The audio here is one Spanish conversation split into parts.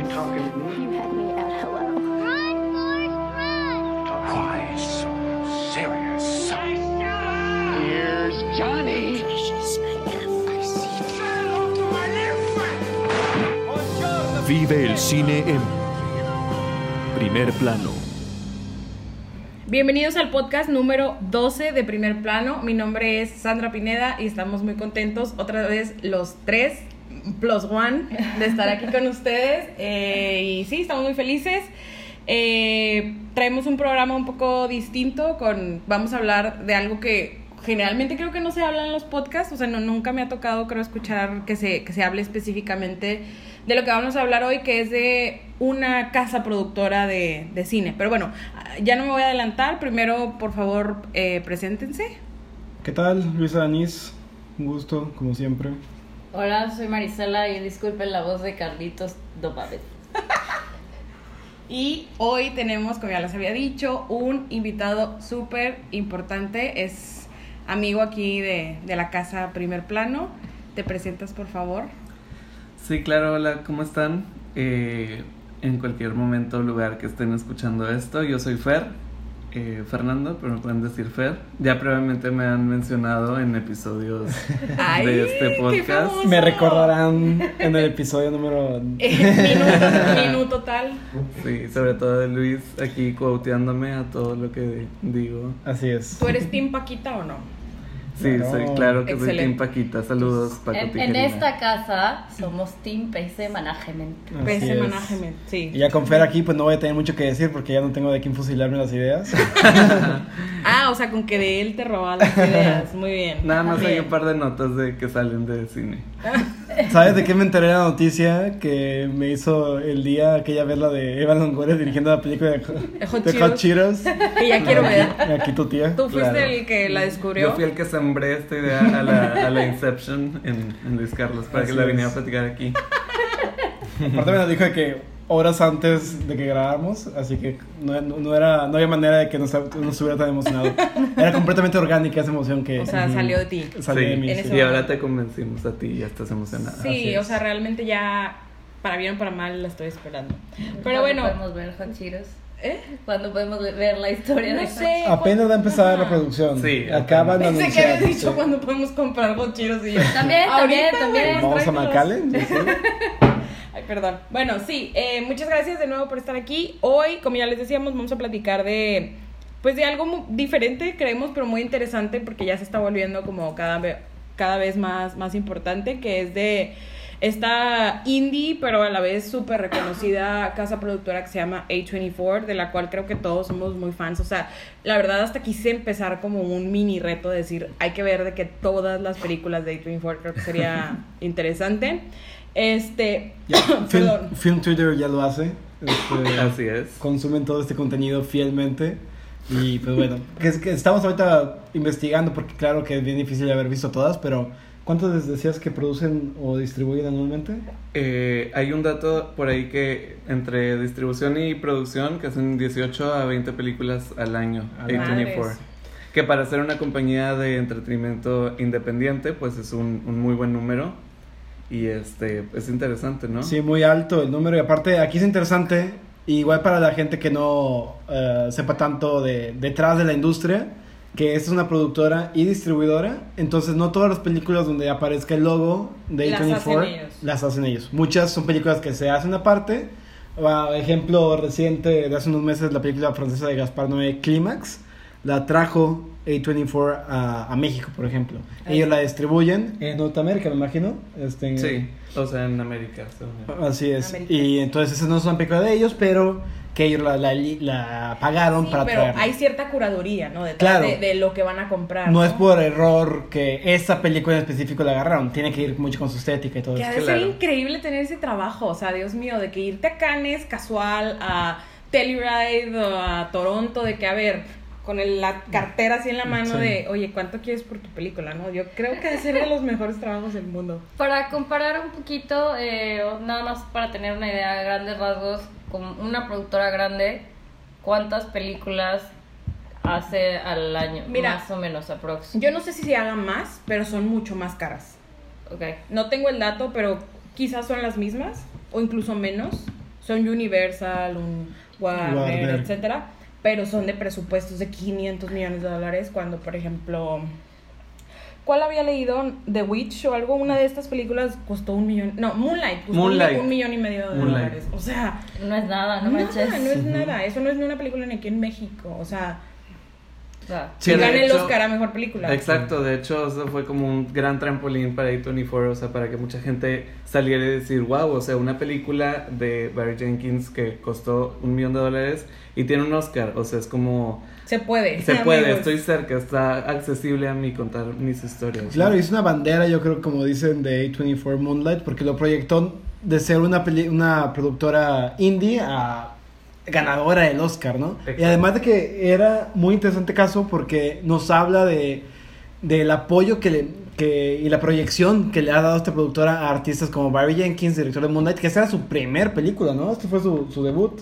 You talking to me? You had me at hello. Run, Forrest, run! Why so serious? Here's Johnny. Vive el cine en primer plano. Bienvenidos al podcast número 12 de Primer Plano. Mi nombre es Sandra Pineda y estamos muy contentos otra vez los tres plus one de estar aquí con ustedes. Eh, y sí, estamos muy felices. Eh, traemos un programa un poco distinto con vamos a hablar de algo que generalmente creo que no se habla en los podcasts, o sea, no, nunca me ha tocado creo escuchar que se, que se hable específicamente de lo que vamos a hablar hoy, que es de una casa productora de, de cine. Pero bueno, ya no me voy a adelantar. Primero, por favor, eh, preséntense. ¿Qué tal? Luisa Danís, un gusto, como siempre. Hola, soy Marisela y disculpen la voz de Carlitos Dopavet. Y hoy tenemos, como ya les había dicho, un invitado súper importante. Es amigo aquí de, de la casa Primer Plano. ¿Te presentas, por favor? Sí, claro, hola, ¿cómo están? Eh, en cualquier momento o lugar que estén escuchando esto, yo soy Fer, eh, Fernando, pero me pueden decir Fer. Ya previamente me han mencionado en episodios Ay, de este podcast. Me recordarán en el episodio número... minuto, minuto tal. Sí, sobre todo de Luis aquí quoteándome a todo lo que digo. Así es. ¿Tú eres Team Paquita o no? Sí, Claro. soy claro que soy. Team Paquita. Saludos, Paco En, esta casa somos Team PC Management. Así PC es. Management, sí. Y ya con Fer aquí, pues no voy a tener mucho que decir porque ya no tengo de quién fusilarme las ideas. Ah, o sea, con que de él te roba las ideas. Muy bien. Nada más hay un par de notas de que salen de cine. ¿Sabes de qué me enteré de la noticia que me hizo el día aquella vez la de Eva Longoria dirigiendo la película de, Hot de Hot Cheetos? Que ya quiero ver. Aquí tu tía. Tú fuiste Claro. el que la descubrió. Yo fui el que sembré esta idea a la, a la Inception en, en Luis Carlos para que la viniera a platicar aquí. Aparte me lo dijo de que horas antes de que grabáramos, así que no, no- no era, no había manera de que nos, nos estuviera tan emocionado. Era completamente orgánica esa emoción que O sea, Ujú. salió de ti. salió de Sí, mí. En sí. y ahora te convencimos a ti y ya estás emocionada. Así Sí, o es. sea, realmente ya, para bien o para mal, la estoy esperando. Pero ¿Cuándo bueno, podemos ver Hot Cheetos? ¿eh? ¿Cuándo podemos ver la historia de No Hot sé. Apenas va a empezar la producción. Sí, Acaban de Pensé que anunciar. habías dicho sí. cuando podemos comprar gochiros y yo. También, también, también. Vamos a tráemelos. Ay, perdón. Bueno, sí, eh, muchas gracias de nuevo por estar aquí. Hoy, como ya les decíamos, vamos a platicar de, pues de algo mu- diferente, creemos, pero muy interesante porque ya se está volviendo como cada, cada vez más, más importante, que es de esta indie, pero a la vez súper reconocida casa productora que se llama A24, de la cual creo que todos somos muy fans. O sea, la verdad hasta quise empezar como un mini reto de decir, hay que ver de que todas las películas de A24 creo que sería interesante. Este, Film, perdón. Film Twitter ya lo hace. Este, Así es. consumen todo este contenido fielmente. Y pues bueno, que, es que estamos ahorita investigando porque claro que es bien difícil haber visto todas, pero ¿cuántas les decías que producen o distribuyen anualmente? Eh, hay un dato por ahí que entre distribución y producción que hacen 18 a 20 películas al año. A la A24. madres. Que para ser una compañía de entretenimiento independiente, pues es un, un muy buen número. Y este, es interesante, ¿no? Sí, muy alto el número y aparte aquí es interesante, igual para la gente que no eh, sepa tanto de detrás de la industria, que es una productora y distribuidora, entonces no todas las películas donde aparezca el logo de Las A24 hacen ellos. las hacen ellos. Muchas son películas que se hacen aparte. Ah, ejemplo reciente de hace unos meses la película francesa de Gaspar Noé Clímax la trajo A24 a, a México, por ejemplo. Ellos la distribuyen en Norteamérica, me imagino. Este, en- Sí, o sea, en América. Así es. América. Y entonces esa no es una película de ellos, pero que ellos la, la, la pagaron Sí, para pero traerla. hay cierta curaduría, ¿no? Detrás Claro. de, de lo que van a comprar. No es por error que esta película en específico la agarraron. Tiene que ir mucho con su estética y todo Que ha eso. de Claro. ser increíble tener ese trabajo, o sea, Dios mío, de que irte a Cannes casual, a Telluride o a Toronto, de que, a ver, con el- la cartera así en la mano Sí. de, oye, ¿cuánto quieres por tu película? no Yo creo que ha de los mejores trabajos del mundo. Para comparar un poquito, eh, nada más para tener una idea a grandes rasgos, con una productora grande, ¿cuántas películas hace al año? Mira, más o menos, aprox. Yo no sé si se hagan más, pero son mucho más caras. Ok. No tengo el dato, pero quizás son las mismas o incluso menos. son Universal, un Warner, Warner. etcétera, pero son de presupuestos de 500 millones de dólares cuando, por ejemplo, ¿cuál había leído? The Witch o algo, una de estas películas costó un millón, no, Moonlight, costó un- Moonlight. un millón y medio de Moonlight. dólares, o sea, No es nada, no nada, manches. no es nada, eso no es ni una película ni aquí en México, o sea, sea, Sí, gane el hecho- Oscar a Mejor Película. Exacto, de hecho eso fue como un gran trampolín para A24, o sea, para que mucha gente saliera y decir, wow, o sea, una película de Barry Jenkins que costó un millón de dólares y tiene un Oscar, o sea, es como, Se puede. se puede, amigos. estoy cerca, está accesible a mí contar mis historias. Claro, y es una bandera, yo creo, como dicen de A24 Moonlight, porque lo proyectó de ser una, peli- una productora indie a ganadora del Oscar, ¿no? Exacto. Y además de que era muy interesante caso porque nos habla de del apoyo que le que, y la proyección que le ha dado esta productora a artistas como Barry Jenkins, director de Moonlight, que esta era su primer película, ¿no? Este fue su, su debut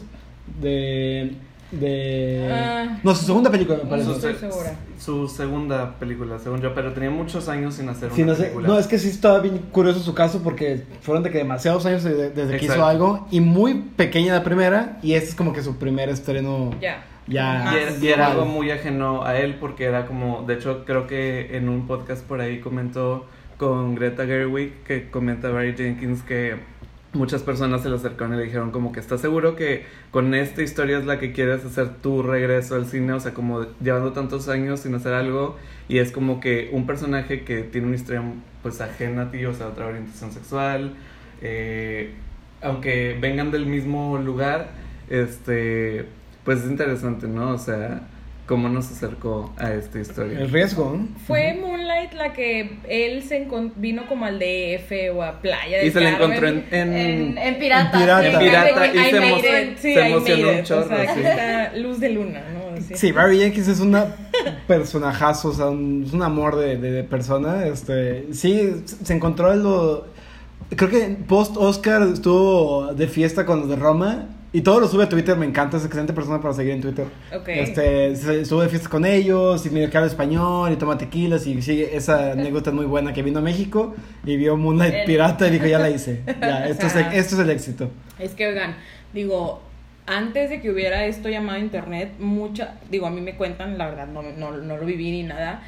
de... de... Ah. no, su segunda película, me No parece. Su, estoy se- segura. su segunda película, según yo, pero tenía muchos años sin hacer Sí, una no, sé, película. no, es que sí estaba bien curioso su caso porque fueron de que demasiados años de- desde que hizo algo y muy pequeña la primera y este es como que su primer estreno Ya. ya Y era, y era algo muy ajeno a él porque era como, de hecho creo que en un podcast por ahí comentó con Greta Gerwig que comenta Barry Jenkins que muchas personas se le acercaron y le dijeron como que estás seguro que con esta historia es la que quieres hacer tu regreso al cine, o sea como llevando tantos años sin hacer algo y es como que un personaje que tiene una historia pues ajena a ti, o sea otra orientación sexual, eh, aunque vengan del mismo lugar, este, pues es interesante, ¿no? O sea, cómo nos acercó a esta historia. el riesgo. Fue Moonlight la que él se vino como al DF o a Playa del Y se le encontró en... en- en, en pirata. En pirata. sí, En pirata, sí, y I se made emo- it. se I made emocionó un chorro, O sea, aquí sí. luz de luna, ¿no? Sí, Barry Jenkins es una personajazo, o sea, un- es un amor de, de- de persona. Este, sí, se encontró en lo. Creo que post Oscar estuvo de fiesta con los de Roma y todo lo sube a Twitter. Me encanta, es excelente persona para seguir en Twitter. Ok. Este, se- estuvo de fiesta con ellos y medio que habla español y toma tequilas y sigue esa anécdota muy buena que vino a México y vio Moonlight El- Pirata y dijo ya la hice. Ya, esto, es, esto es el éxito. Es que, oigan, digo, antes de que hubiera esto llamado internet, mucha, digo, a mí me cuentan, la verdad, no, no, no lo viví ni nada.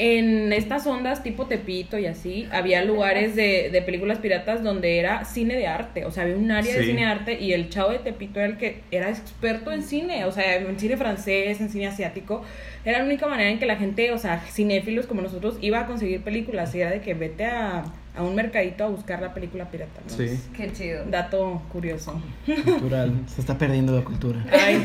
En estas ondas tipo Tepito y así, había lugares de, de películas piratas donde era cine de arte, o sea, había un área de cine de arte y el chavo de Tepito era el que era experto en cine, o sea, en cine francés, en cine asiático, era la única manera en que la gente, o sea, cinéfilos como nosotros, iba a conseguir películas y era de que vete a, a un mercadito a buscar la película pirata. ¿no? Sí. Qué chido. Dato curioso. Cultural. Se está perdiendo la cultura. Ay,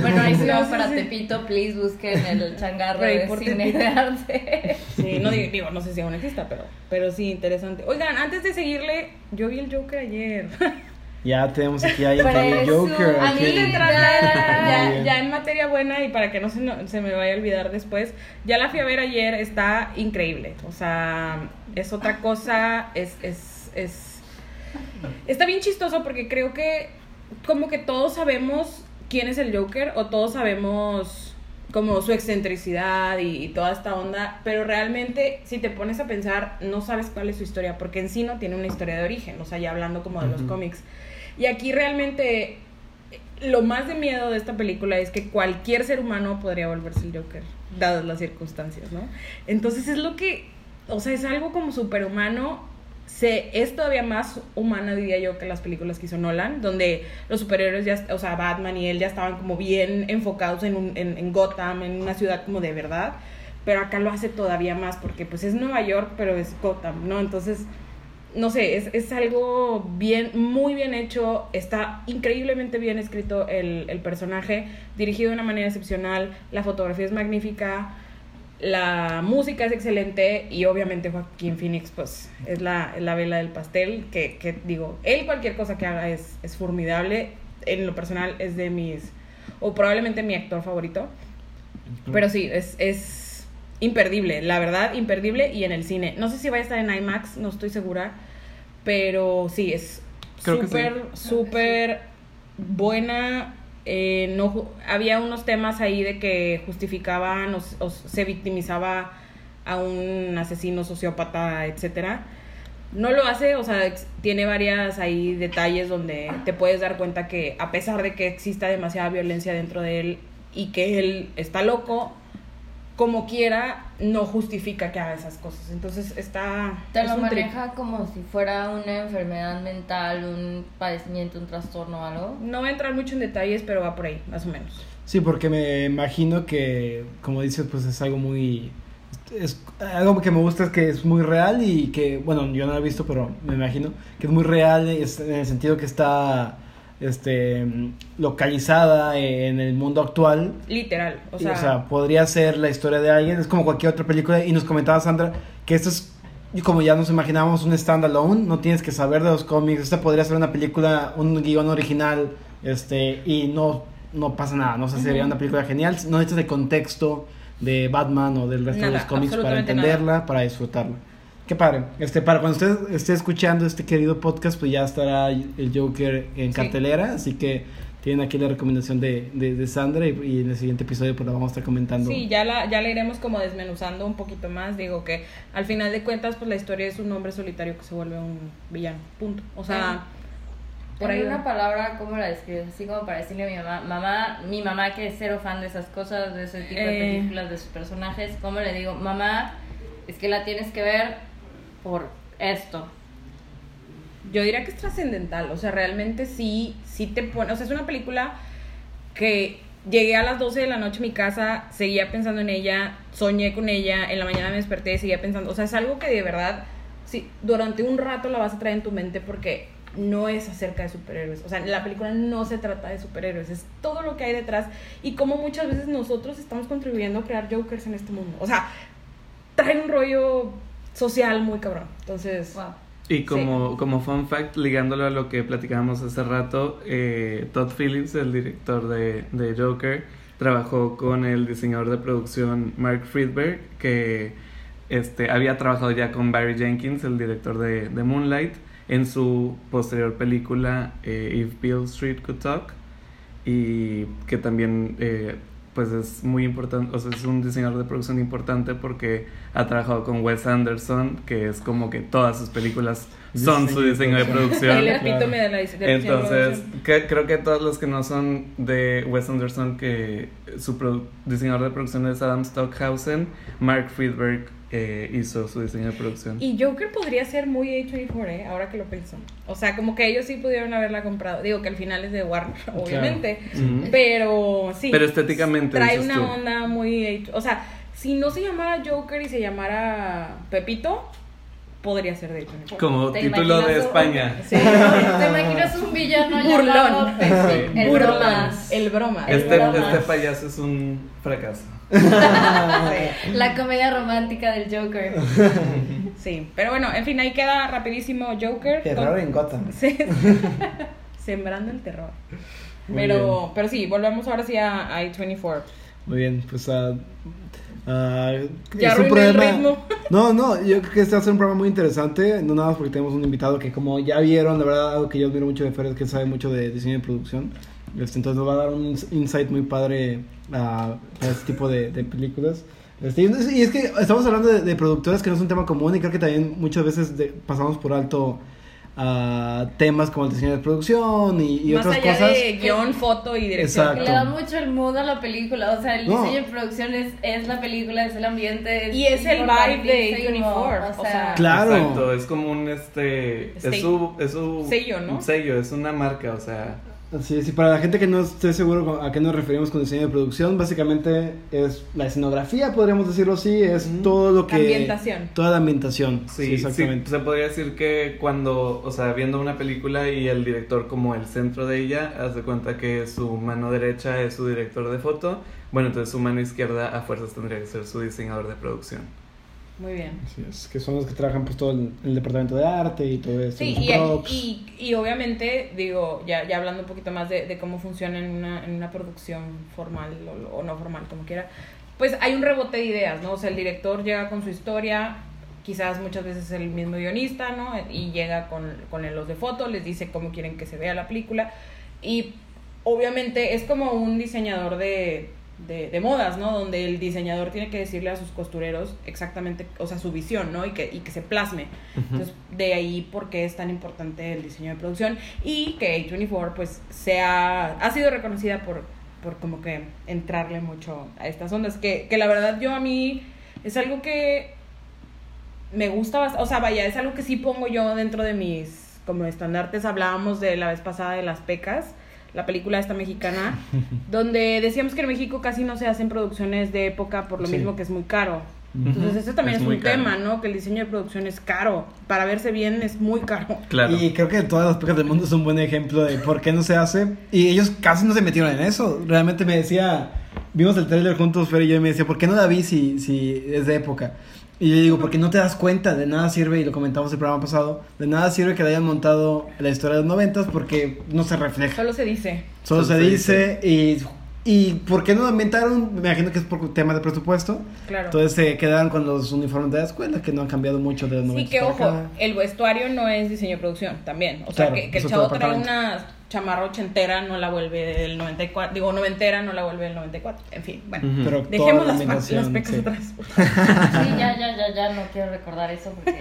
Bueno, ahí si No, sí, para sí. Tepito, please busquen el changarro ahí de cine de arte. Sí, no digo, digo, no sé si aún exista, pero, pero sí, interesante. Oigan, antes de seguirle, yo vi el Joker ayer. Ya tenemos aquí a Presu- Joker. a aquí. mí ya, ya, en materia buena y para que no se, no- se me vaya a olvidar después, ya la fui a ver ayer, está increíble. O sea, es otra cosa, es, es, es... Está bien chistoso porque creo que como que todos sabemos quién es el Joker o todos sabemos como su excentricidad y, y toda esta onda, pero realmente si te pones a pensar no sabes cuál es su historia, porque en sí no tiene una historia de origen, o sea, ya hablando como de los cómics. Y aquí realmente eh, lo más de miedo de esta película es que cualquier ser humano podría volverse el Joker, dadas las circunstancias, ¿no? Entonces es lo que, o sea, es algo como superhumano, se, es todavía más humana, diría yo, que las películas que hizo Nolan, donde los superhéroes ya, o sea, Batman y él ya estaban como bien enfocados en, un, en, en Gotham, en una ciudad como de verdad, pero acá lo hace todavía más porque pues es Nueva York, pero es Gotham, ¿no? Entonces no sé, es, es algo bien, muy bien hecho, está increíblemente bien escrito el, el personaje, dirigido de una manera excepcional, la fotografía es magnífica, la música es excelente y obviamente Joaquín Phoenix pues es la, la vela del pastel, que, que digo, él cualquier cosa que haga es, es formidable, en lo personal es de mis, o probablemente mi actor favorito, pero sí, es... es imperdible, la verdad, imperdible y en el cine. No sé si va a estar en IMAX, no estoy segura, pero sí, es súper, súper buena. eh, no, había unos temas ahí de que justificaban o, o se victimizaba a un asesino, sociópata, etcétera. no lo hace, o sea, tiene varias ahí detalles donde te puedes dar cuenta que a pesar de que exista demasiada violencia dentro de él y que él está loco, como quiera, no justifica que haga esas cosas. Entonces está... Te es lo maneja como si fuera una enfermedad mental, un padecimiento, un trastorno o algo. No voy a entrar mucho en detalles, pero va por ahí, más o menos. Sí, porque me imagino que, como dices, pues es algo muy... Es, algo que me gusta es que es muy real y que, bueno, yo no lo he visto, pero me imagino que es muy real es- en el sentido que está este, localizada en el mundo actual. Literal, o Y, sea, podría ser la historia de alguien, es como cualquier otra película. Y nos comentaba Sandra que esto es, como ya nos imaginábamos, un standalone, no tienes que saber de los cómics. Esta podría ser una película, un guion original, este, y no, no pasa nada, ¿no? O sea, sería una película genial. No necesitas el contexto de Batman o del resto de los cómics para entenderla, para disfrutarla. Qué padre. Este, para cuando usted esté escuchando este querido podcast, pues ya estará el Joker en Sí. cartelera, así que tienen aquí la recomendación de, de, de Sandra y, y en el siguiente episodio pues la vamos a estar comentando. Sí, ya la, ya la iremos como desmenuzando un poquito más. Digo que al final de cuentas, pues la historia es un hombre solitario que se vuelve un villano. Punto. O sea, por Por ahí. una palabra, ¿cómo la describes? Así como para decirle a mi mamá, mamá, mi mamá que es cero fan de esas cosas, de ese tipo de Eh. películas, de sus personajes, ¿cómo le digo? Mamá, es que la tienes que ver por esto. Yo diría que es trascendental. O sea, realmente sí, sí te pone. O sea, es una película que llegué a las 12 de la noche a mi casa, seguía pensando en ella, soñé con ella, en la mañana me desperté, seguía pensando. O sea, es algo que de verdad, sí, durante un rato la vas a traer en tu mente porque no es acerca de superhéroes. O sea, la película no se trata de superhéroes, es todo lo que hay detrás y cómo muchas veces nosotros estamos contribuyendo a crear Jokers en este mundo. O sea, trae un rollo social muy cabrón. Entonces, Wow. Y como, como fun fact, ligándolo a lo que platicábamos hace rato, eh, Todd Phillips, el director de, de Joker, trabajó con el diseñador de producción Mark Friedberg, que este, había trabajado ya con Barry Jenkins, el director de, de Moonlight, en su posterior película eh, If Bill Street Could Talk, y que también eh, pues es muy importante, o sea, es un diseñador de producción importante porque ha trabajado con Wes Anderson, que es como que todas sus películas son su diseño de producción. el Claro. epítome de la de Entonces, producción. que- creo que todos los que no son de Wes Anderson, que su diseñador de producción es Adam Stockhausen, Mark Friedberg eh, hizo su diseño de producción. Y Joker podría ser muy A24, ¿eh? ahora que lo pienso. O sea, como que ellos sí pudieron haberla comprado. Digo que al final es de Warner, obviamente. Pero sí. Pero estéticamente, Trae dices una tú. onda muy. A- O sea, si no se llamara Joker y se llamara Pepito, podría ser de A24. Como ¿Te título de un- España. Sí. ¿Te imaginas un villano Burlón. llamado? El Burlón. bromas. El broma. Este, bromas. este payaso es un fracaso. La comedia romántica del Joker. Sí, pero bueno, en fin, ahí queda rapidísimo Joker. Terror Con- en Gotham. Sí. Sembrando el terror. Muy Pero, pero sí, volvemos ahora sí a, a A24. Muy bien, pues ah, ah, Ya es un arruiné el programa- ritmo. No, no, yo creo que este va a ser un programa muy interesante, no nada más porque tenemos un invitado que como ya vieron, la verdad, algo que yo admiro mucho de Fer es que sabe mucho de diseño y producción. Este, entonces nos va a dar un ins- insight muy padre a, a este tipo de, de películas. Este, y es- que estamos hablando de, de productoras que no es un tema común y creo que también muchas veces de- pasamos por alto a temas como el diseño de producción y, y Más otras allá cosas. de guion, foto y dirección. Exacto. Le da mucho el mood a la película. O sea, el No. diseño de producción es, es la película, es el ambiente. es Y es el vibe de A24, o sea, Claro. Exacto, es como un este. Es su, es su. sello, ¿no? Un sello, es una marca, o sea. Así es, y para la gente que no esté seguro a qué nos referimos con diseño de producción, básicamente es la escenografía, podríamos decirlo así, es todo lo que... Ambientación. Toda la ambientación, Sí, sí, exactamente. sí, se podría decir que cuando, o sea, viendo una película y el director como el centro de ella, haz de cuenta que su mano derecha es su director de foto, bueno, entonces su mano izquierda a fuerzas tendría que ser su diseñador de producción. Muy bien. Así es, que son los que trabajan pues todo el, el departamento de arte y todo eso. Sí, y, y, y obviamente, digo, ya, ya hablando un poquito más de, de cómo funciona en una, en una producción formal o, o no formal, como quiera, pues hay un rebote de ideas, ¿no? O sea, el director llega con su historia, quizás muchas veces es el mismo guionista, ¿no? Y llega con, con los de foto, les dice cómo quieren que se vea la película. Y obviamente es como un diseñador de, de, de modas, ¿no? Donde el diseñador tiene que decirle a sus costureros exactamente, o sea, su visión, ¿no? Y que, y que se plasme. Entonces, de ahí por qué es tan importante el diseño de producción y que A24 pues sea, ha sido reconocida por, por como que entrarle mucho a estas ondas, que, que la verdad yo a mí es algo que me gusta bastante, o sea, vaya, es algo que sí pongo yo dentro de mis como estandartes, hablábamos de la vez pasada de las pecas, la película esta mexicana, donde decíamos que en México casi no se hacen producciones de época por lo Sí. mismo que es muy caro. Entonces, eso también Es es, un caro. tema, ¿no? Que el diseño de producción es caro. Para verse bien es muy caro. Claro. Y creo que todas las pecas del mundo son un buen ejemplo de por qué no se hace. Y ellos casi no se metieron en eso. Realmente me decía, vimos el trailer juntos, Fer y yo, y me decía, ¿por qué no la vi si, si es de época? Y yo digo, porque no te das cuenta, de nada sirve, y lo comentamos el programa pasado, de nada sirve que le hayan montado la historia de los noventas porque no se refleja. Solo se dice. Solo Solo se se dice y... ¿Y por qué no lo inventaron? Me imagino que es por tema de presupuesto. Claro. Entonces se quedaron con los uniformes de la escuela, que no han cambiado mucho de los Sí, 90 que ojo, acá. el vestuario no es diseño de producción también. O sea, que, que el chavo trae departamento. Chamarra ochentera, no la vuelve del 94. Digo, noventera, no la vuelve del 94. En fin, bueno. Pero Dejemos la las, pa- ambientación, las pecas sí. atrás. Sí, ya, ya, ya, ya, no quiero recordar eso porque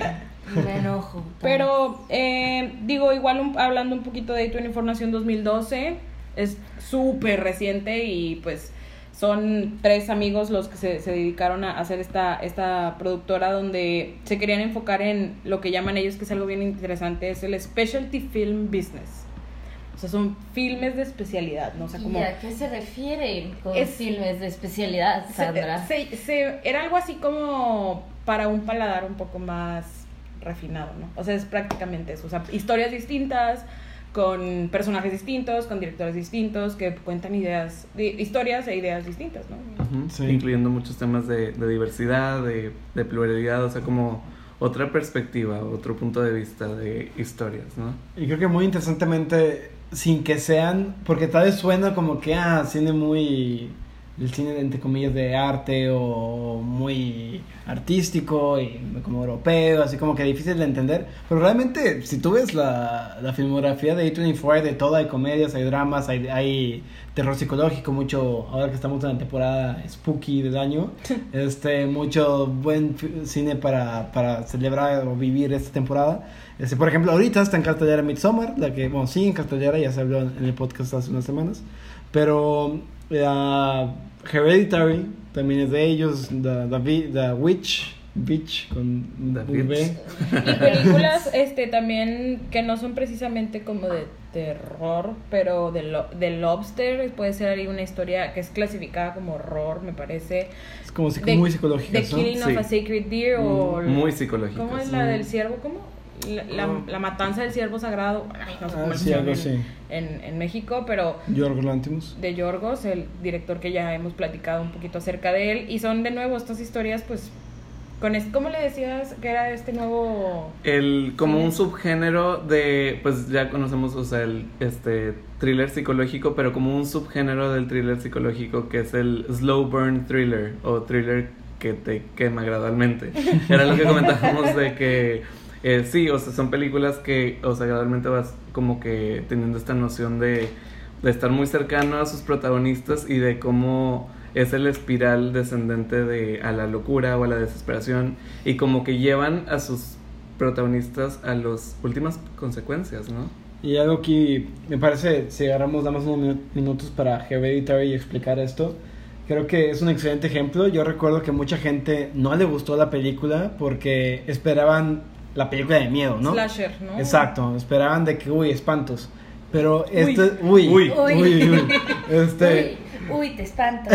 me enojo. Pero, eh, digo, igual un- hablando un poquito de A24 Nación 2012, es súper reciente y pues son tres amigos los que se, se dedicaron a hacer esta, esta productora donde se querían enfocar en lo que llaman ellos, que es algo bien interesante, es el Specialty Film Business. O sea, son filmes de especialidad, ¿no? O sea, como... ¿Y a qué se refieren con Es- filmes de especialidad, se- Sandra? se- se- era algo así como para un paladar un poco más refinado, ¿no? O sea, es prácticamente eso. O sea, historias distintas, con personajes distintos, con directores distintos, que cuentan ideas, di- historias e ideas distintas, ¿no? Sí. Incluyendo muchos temas de, de diversidad, de, de pluralidad, o sea, como otra perspectiva, otro punto de vista de historias, ¿no? Y creo que muy interesantemente, sin que sean, porque tal vez suena como que, ah, cine muy, el cine entre comillas de arte o muy artístico y como europeo, así como que difícil de entender, pero realmente si tú ves la, la filmografía de A24 hay de todo, hay comedias, hay dramas, hay, hay terror psicológico, mucho, ahora que estamos en la temporada spooky del año, este, mucho buen cine para, para celebrar o vivir esta temporada. Este, por ejemplo, ahorita está en cartelera Midsommar, la que, bueno, sí, en cartelera, ya se habló en el podcast hace unas semanas. Pero la Hereditary también es de ellos, The, the, The Witch, Witch con V. Y películas este también que no son precisamente como de terror, pero de, lo, de Lobster, puede ser ahí una historia que es clasificada como horror, me parece. Es como De- muy psicológica, The ¿no? Killing of Sí. a Sacred Deer o... Muy psicológicas. ¿Cómo es la del ciervo? ¿Cómo? La, la, Oh. la matanza del ciervo sagrado. Ay, no sé Ah, sí, algo en, en, en México, pero Yorgos de Yorgos, el director que ya hemos platicado un poquito acerca de él. Y son de nuevo estas historias, pues, con es- ¿cómo le decías que era este nuevo... El, como Sí. un subgénero de, pues ya conocemos, o sea, el este thriller psicológico, pero como un subgénero del thriller psicológico que es el slow burn thriller o thriller que te quema gradualmente. Era lo que comentábamos de que eh, sí, o sea, son películas que, o sea, gradualmente vas como que teniendo esta noción de, de estar muy cercano a sus protagonistas y de cómo es el espiral descendente de a la locura o a la desesperación y como que llevan a sus protagonistas a las últimas consecuencias, ¿no? Y algo que me parece, si agarramos, damos unos minu- minutos para Hereditary y explicar esto, creo que es un excelente ejemplo. Yo recuerdo que mucha gente no le gustó la película porque esperaban la película de miedo, ¿no? Slasher, ¿no? Exacto, esperaban de que, uy, espantos. Pero este, uy, Uy. uy, uy, uy. Este, Uy, uy, te espanto.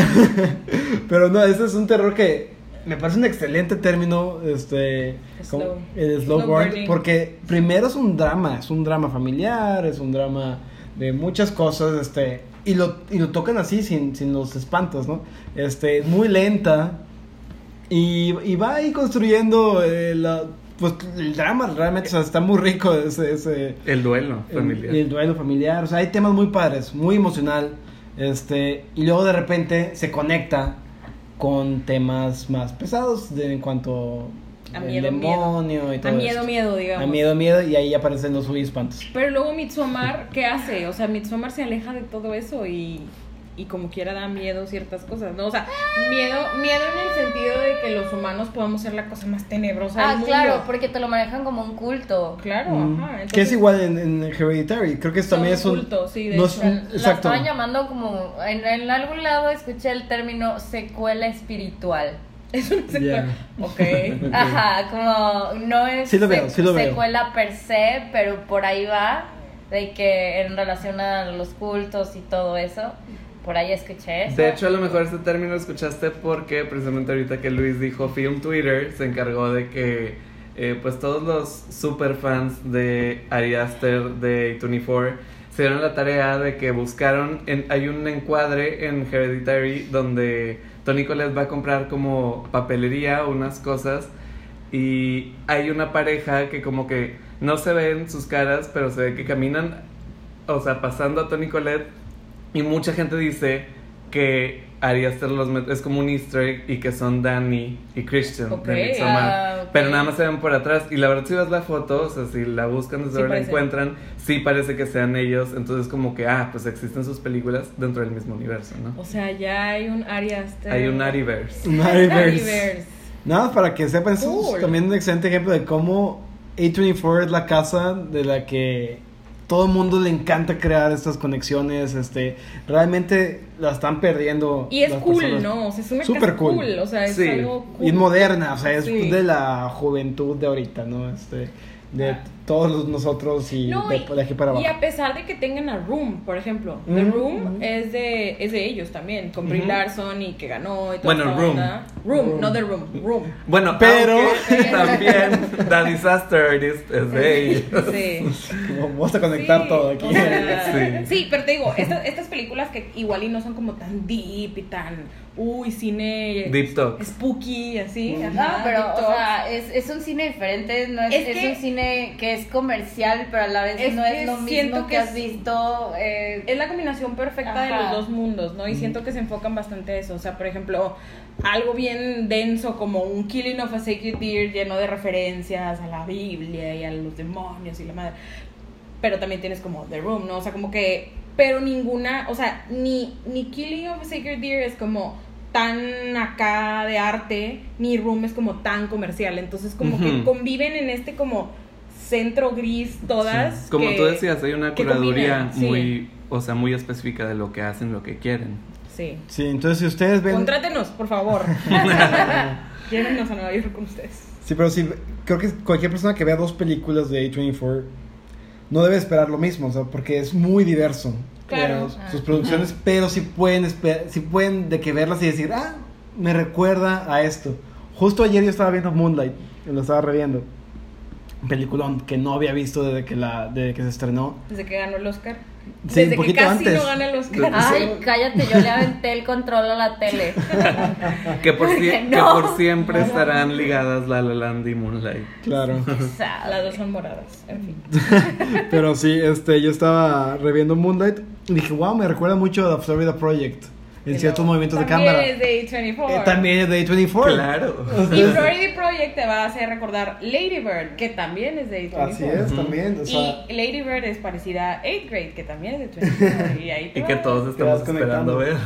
pero no, este es un terror que me parece un excelente término, este, como- Slow. el slow, Slow burn, burning. porque primero es un drama, es un drama familiar, es un drama de muchas cosas, este, y lo, y lo tocan así sin, sin los espantos, ¿no? Este, muy lenta y, y va ahí construyendo eh, la, pues el drama realmente, o sea, está muy rico ese, ese El duelo familiar. el, el duelo familiar, o sea, hay temas muy padres, muy emocional, este, y luego de repente se conecta con temas más pesados de, en cuanto A miedo, demonio y todo A miedo, esto. miedo, digamos. A miedo, miedo, y ahí aparecen los espantos. Pero luego Midsommar, ¿qué hace? O sea, Midsommar se aleja de todo eso y y como quiera da miedo ciertas cosas, ¿no? O sea, miedo, miedo en el sentido de que los humanos podamos ser la cosa más tenebrosa del Ah, mundo. claro, porque te lo manejan como un culto. Claro, Mm. ajá. que es entonces- igual en, en Hereditary. Creo que Son también es un. culto, sí, de no es hecho. un- La exacto. estaban llamando como. En, en algún lado escuché el término secuela espiritual. Es una secuela. Ya. Ok. Ajá, como no es Sí lo veo, sí lo veo. secuela per se, pero por ahí va, de que en relación a los cultos y todo eso, por ahí escuché. De hecho, a lo mejor este término lo escuchaste porque precisamente ahorita que Luis dijo Film Twitter se encargó de que eh, pues todos los super fans de Ari Aster de 24 se dieron la tarea de que buscaron, hay un encuadre en Hereditary donde Tony Collette va a comprar como papelería o unas cosas y hay una pareja que como que no se ven sus caras, pero se ve que caminan, o sea, pasando a Tony Collette y mucha gente dice que Ari Aster los es como un easter egg y que son Danny y Christian Ok. de Midsommar. Ah, ok. Pero nada más se ven por atrás. Y la verdad, si ves la foto, o sea, si la buscan desde Sí ahora la encuentran, sí parece que sean ellos. Entonces, como que, ah, pues existen sus películas dentro del mismo universo, ¿no? O sea, ya hay un Arias. Hay un Ariverse. Un Ariverse. Nada más para que sepan, Cool. es también un excelente ejemplo de cómo A24 es la casa de la que todo el mundo le encanta crear estas conexiones. Este, realmente la están perdiendo. Y es las cool, personas. ¿no? O sea, es una Súper casa cool. cool. O sea, es Sí. algo cool. Y es moderna, o sea, es Sí. de la juventud de ahorita, ¿no? Este, de todos los- nosotros y No, de, y, de aquí para abajo. y a pesar de que tengan a Room, por ejemplo, The Room es de es de ellos también, con Brie. Larson y que ganó y toda Bueno, Room. onda. Room, Room. no The Room, Room. Bueno, Pero- también The Disaster Artist es de ellos. Sí. Como Vamos a conectar Sí, todo aquí. o sea, Sí. sí. pero te digo, estas, estas películas que igual y no son como tan deep y tan, uy, cine Deep Talk. spooky, así. No, pero, o sea, es, es un cine diferente, no es, Es es, un cine que es comercial, pero a la vez Es no es lo mismo que que, has es- visto. eh, es la combinación perfecta de los dos mundos, ¿no? Y siento que se enfocan bastante a eso. O sea, por ejemplo, algo bien denso como un Killing of a Sacred Deer lleno de referencias a la Biblia y a los demonios y la madre. Pero también tienes como The Room, ¿no? O sea, como que. Pero ninguna. O sea, ni, ni Killing of a Sacred Deer es como tan acá de arte, ni Room es como tan comercial. Entonces, como que conviven en este como centro gris todas. Sí. Como que- tú decías, hay una curaduría combinan, sí. muy, o sea, muy específica de lo que hacen, lo que quieren. Sí. Sí, entonces si ustedes ven... Contrátenos, por favor. Llévenos a Nueva York con ustedes. Sí, pero sí, creo que cualquier persona que vea dos películas de A24 no debe esperar lo mismo, o sea, porque es muy diverso. Claro. eh, sus producciones, pero sí pueden, esper- sí pueden de que verlas y decir, ah, me recuerda a esto. Justo ayer yo estaba viendo Moonlight, lo estaba reviendo. Peliculón que no había visto desde que, la, desde que se estrenó. Desde que ganó el Oscar. Sí, Desde un que poquito casi antes. no gana el Oscar. Ay, cállate, yo le aventé el control a la tele. Que que por siempre estarán ligadas La La Land y Moonlight. Claro. Las dos son moradas. En fin. Pero sí, este, yo estaba reviendo Moonlight y dije, wow, me recuerda mucho a The Florida Project. En ciertos movimientos de También cámara. es de A24. Eh, también es de A24. Claro. Y Florida Project te va a hacer recordar Lady Bird, que también es de A24. Así es, también. O sea, Y Lady Bird es parecida a 8 Grade, que también es de 24. Y, ahí Y que todos estamos esperando ver.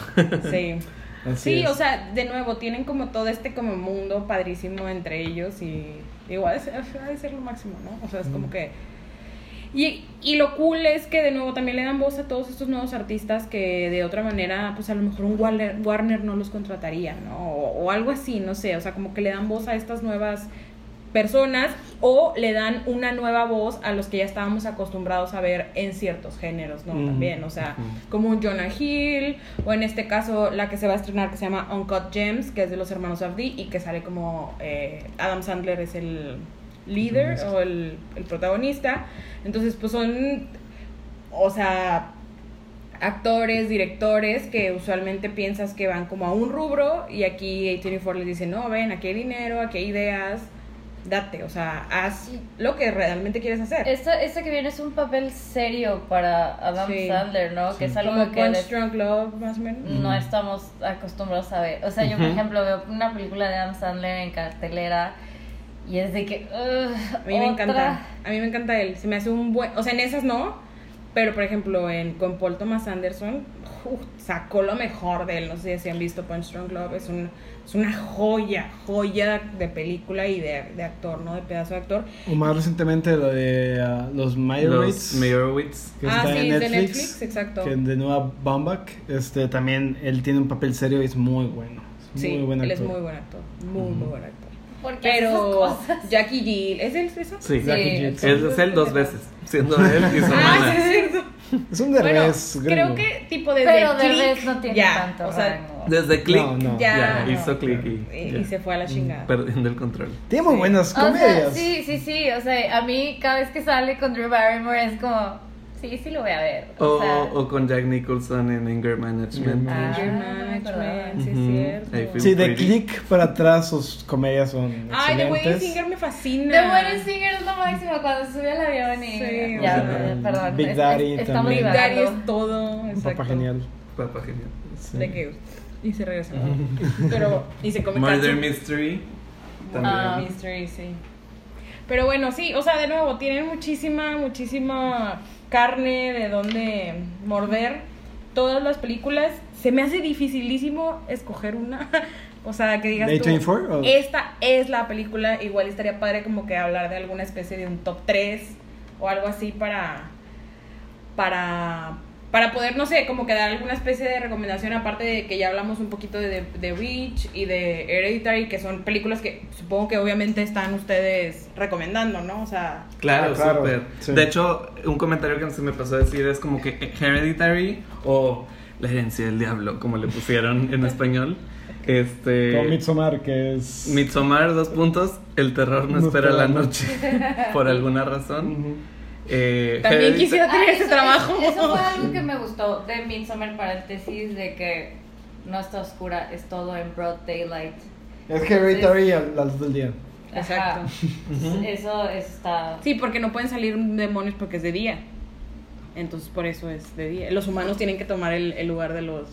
Sí. así Sí, es. o sea, de nuevo, tienen como todo este como mundo padrísimo entre ellos y igual ha de ser lo máximo, ¿no? O sea, es como que... Y, y lo cool es que de nuevo también le dan voz a todos estos nuevos artistas que de otra manera, pues a lo mejor un Warner, Warner no los contrataría, ¿no? O, o algo así, no sé, o sea, como que le dan voz a estas nuevas personas o le dan una nueva voz a los que ya estábamos acostumbrados a ver en ciertos géneros, ¿no? También, o sea, como un Jonah Hill, o en este caso la que se va a estrenar que se llama Uncut Gems, que es de los hermanos Abdi y que sale como eh, Adam Sandler es el líder o el, el protagonista. Entonces, pues son, o sea, actores, directores que usualmente piensas que van como a un rubro y aquí A24 les dice, no, ven, aquí hay dinero, aquí hay ideas, date, o sea, haz lo que realmente quieres hacer. Esta, esta que viene es un papel serio para Adam Sí. Sandler, ¿no? Que es algo como que Punch les- Drunk Love, más o menos. no estamos acostumbrados a ver. O sea, yo, por ejemplo, veo una película de Adam Sandler en cartelera y es de que. ugh, A mí me otra. encanta, a mí me encanta él, se me hace un buen, o sea, en esas no, Pero, por ejemplo, en, con Paul Thomas Anderson, uf, sacó lo mejor de él. No sé si han visto Punch Drunk Love. Es, un, es una joya, joya de película y de, de actor, ¿no? De pedazo de actor. O más recientemente lo de ah, los Los Meyerowitz. Meyerowitz. que Ah, está sí, en de Netflix, Netflix, exacto. Que de Noah Baumbach, este también él tiene un papel serio y es muy bueno. Es Sí, muy buen él es actor. muy buen actor. Muy, muy buen actor. Porque Pero cosas. Jackie Jill, ¿es él eso? Sí. Jackie Sí. Jill. Es, es él dos veces, siendo él y su Ah, hermana. sí, es cierto. Es un Bueno, derbez creo gringo. que tipo desde Pero de Click, vez no tiene ya, tanto o sea, rango. Desde Click No, no. ya, ya hizo Click y, y, ya. y se fue a la chingada. perdiendo el control. Tiene muy buenas O sea, comedias. sí, sí, sí. O sea, a mí cada vez que sale con Drew Barrymore es como, sí, sí lo voy a ver. O, O, sea, o con Jack Nicholson en Anger Management. Ah, Anger no me Management, acordaba. sí es cierto. Sí, de. Click para atrás sus comedias son Ay, The Wedding excelentes. Singer me fascina. The Wedding Singer es lo máximo cuando sube al avión y... Sí, ya, perdón. Big Daddy es- también. Big Daddy es todo. Exacto. papá genial. Papá genial. Sí. De que y se regresa. Pero y se come Murder. Mystery. También. Ah. Mystery, sí. Pero bueno, sí, o sea, de nuevo, tienen muchísima, muchísima carne de donde morder. Todas las películas. Se me hace dificilísimo escoger una. O sea, que digas ¿De tú, A24 o- esta es la película. Igual estaría padre como que hablar de alguna especie de un top 3 o algo así para para para poder, no sé, como que dar alguna especie de recomendación, aparte de que ya hablamos un poquito de, de Reach y de Hereditary, que son películas que supongo que obviamente están ustedes recomendando, ¿no? O sea, Claro, Ah, claro, súper. sí. De hecho, un comentario que se me pasó a decir es como que Hereditary o La herencia del diablo, como le pusieron en español. Este. Con Midsommar, que es... Midsommar, dos puntos. El terror no, No espera la noche. Por alguna razón. Eh, también Heredita- quisiera tener Ah, ese eso- trabajo. Eso, eso fue algo que me gustó de Midsommar paréntesis de que no está oscura, es todo en broad daylight. Es Hereditary a la luz del día. Exacto. Ajá. Eso, eso está. Sí, porque no pueden salir demonios porque es de día. Entonces por eso es de día. Los humanos tienen que tomar el, el lugar de los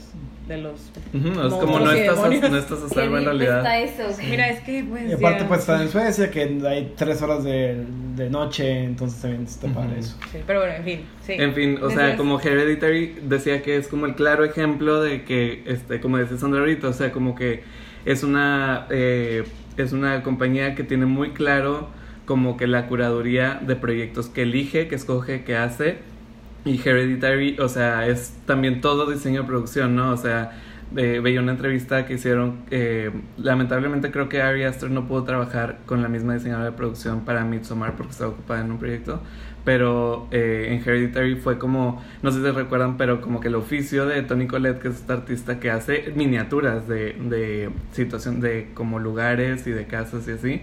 de los Ujú, es como no y estás, a, no estás a salvo en realidad. está eso. Mira, es que pues Y aparte ya- pues está en Suecia, que hay tres horas de, de noche, entonces también está Ujú. eso. Sí, pero bueno, en fin, sí. En fin, o sea, como Hereditary decía que es como el claro ejemplo de que, este, como decía Sandra ahorita, o sea, como que es una, eh, es una compañía que tiene muy claro como que la curaduría de proyectos que elige, que escoge, que hace. Y Hereditary, o sea, es también todo diseño de producción, ¿no? O sea, eh, veía una entrevista que hicieron, eh, lamentablemente creo que Ari Aster no pudo trabajar con la misma diseñadora de producción para Midsommar porque estaba ocupada en un proyecto, pero eh, en Hereditary fue como, no sé si recuerdan, pero como que el oficio de Tony Collette, que es esta artista que hace miniaturas de, de situación, de como lugares y de casas y así,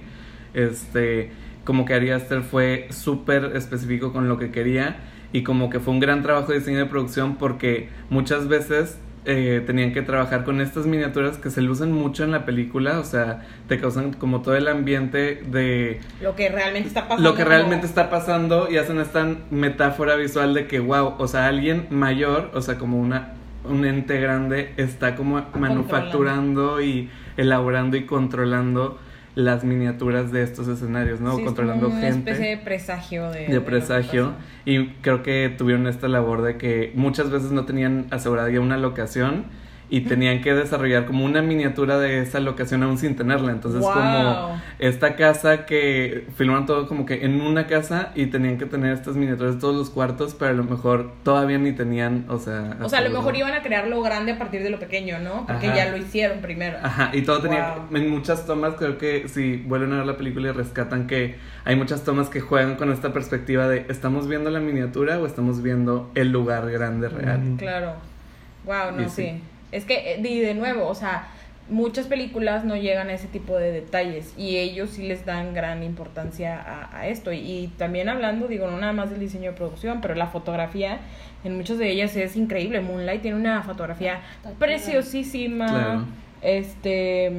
este, como que Ari Aster fue súper específico con lo que quería y como que fue un gran trabajo de diseño de producción porque muchas veces eh, tenían que trabajar con estas miniaturas que se lucen mucho en la película, o sea, te causan como todo el ambiente de lo que realmente está pasando. lo que realmente está pasando y hacen esta metáfora visual de que, wow, o sea, alguien mayor, o sea, como una un ente grande está como manufacturando y elaborando y controlando las miniaturas de estos escenarios, ¿no? Sí, es Controlando como una gente. especie de presagio de, de presagio. y creo que tuvieron esta labor de que muchas veces no tenían asegurada ya una locación y tenían que desarrollar como una miniatura de esa locación aún sin tenerla. Entonces Wow. como esta casa que filmaron todo como que en una casa y tenían que tener estas miniaturas de todos los cuartos, pero a lo mejor todavía ni tenían, o sea... O sea, a lo mejor iban a crear lo grande a partir de lo pequeño, ¿no? Porque Ajá. ya lo hicieron primero. Ajá, y todo tenía, Wow. en muchas tomas creo que si vuelven a ver la película y rescatan que hay muchas tomas que juegan con esta perspectiva de ¿estamos viendo la miniatura o estamos viendo el lugar grande real? Claro. Wow, no, sí. sí. Es que, eh, y de nuevo, o sea, muchas películas no llegan a ese tipo de detalles y ellos sí les dan gran importancia a, a esto. Y, y también hablando, digo, no nada más del diseño de producción, pero la fotografía, en muchas de ellas es increíble. Moonlight tiene una fotografía preciosísima. Claro. Este.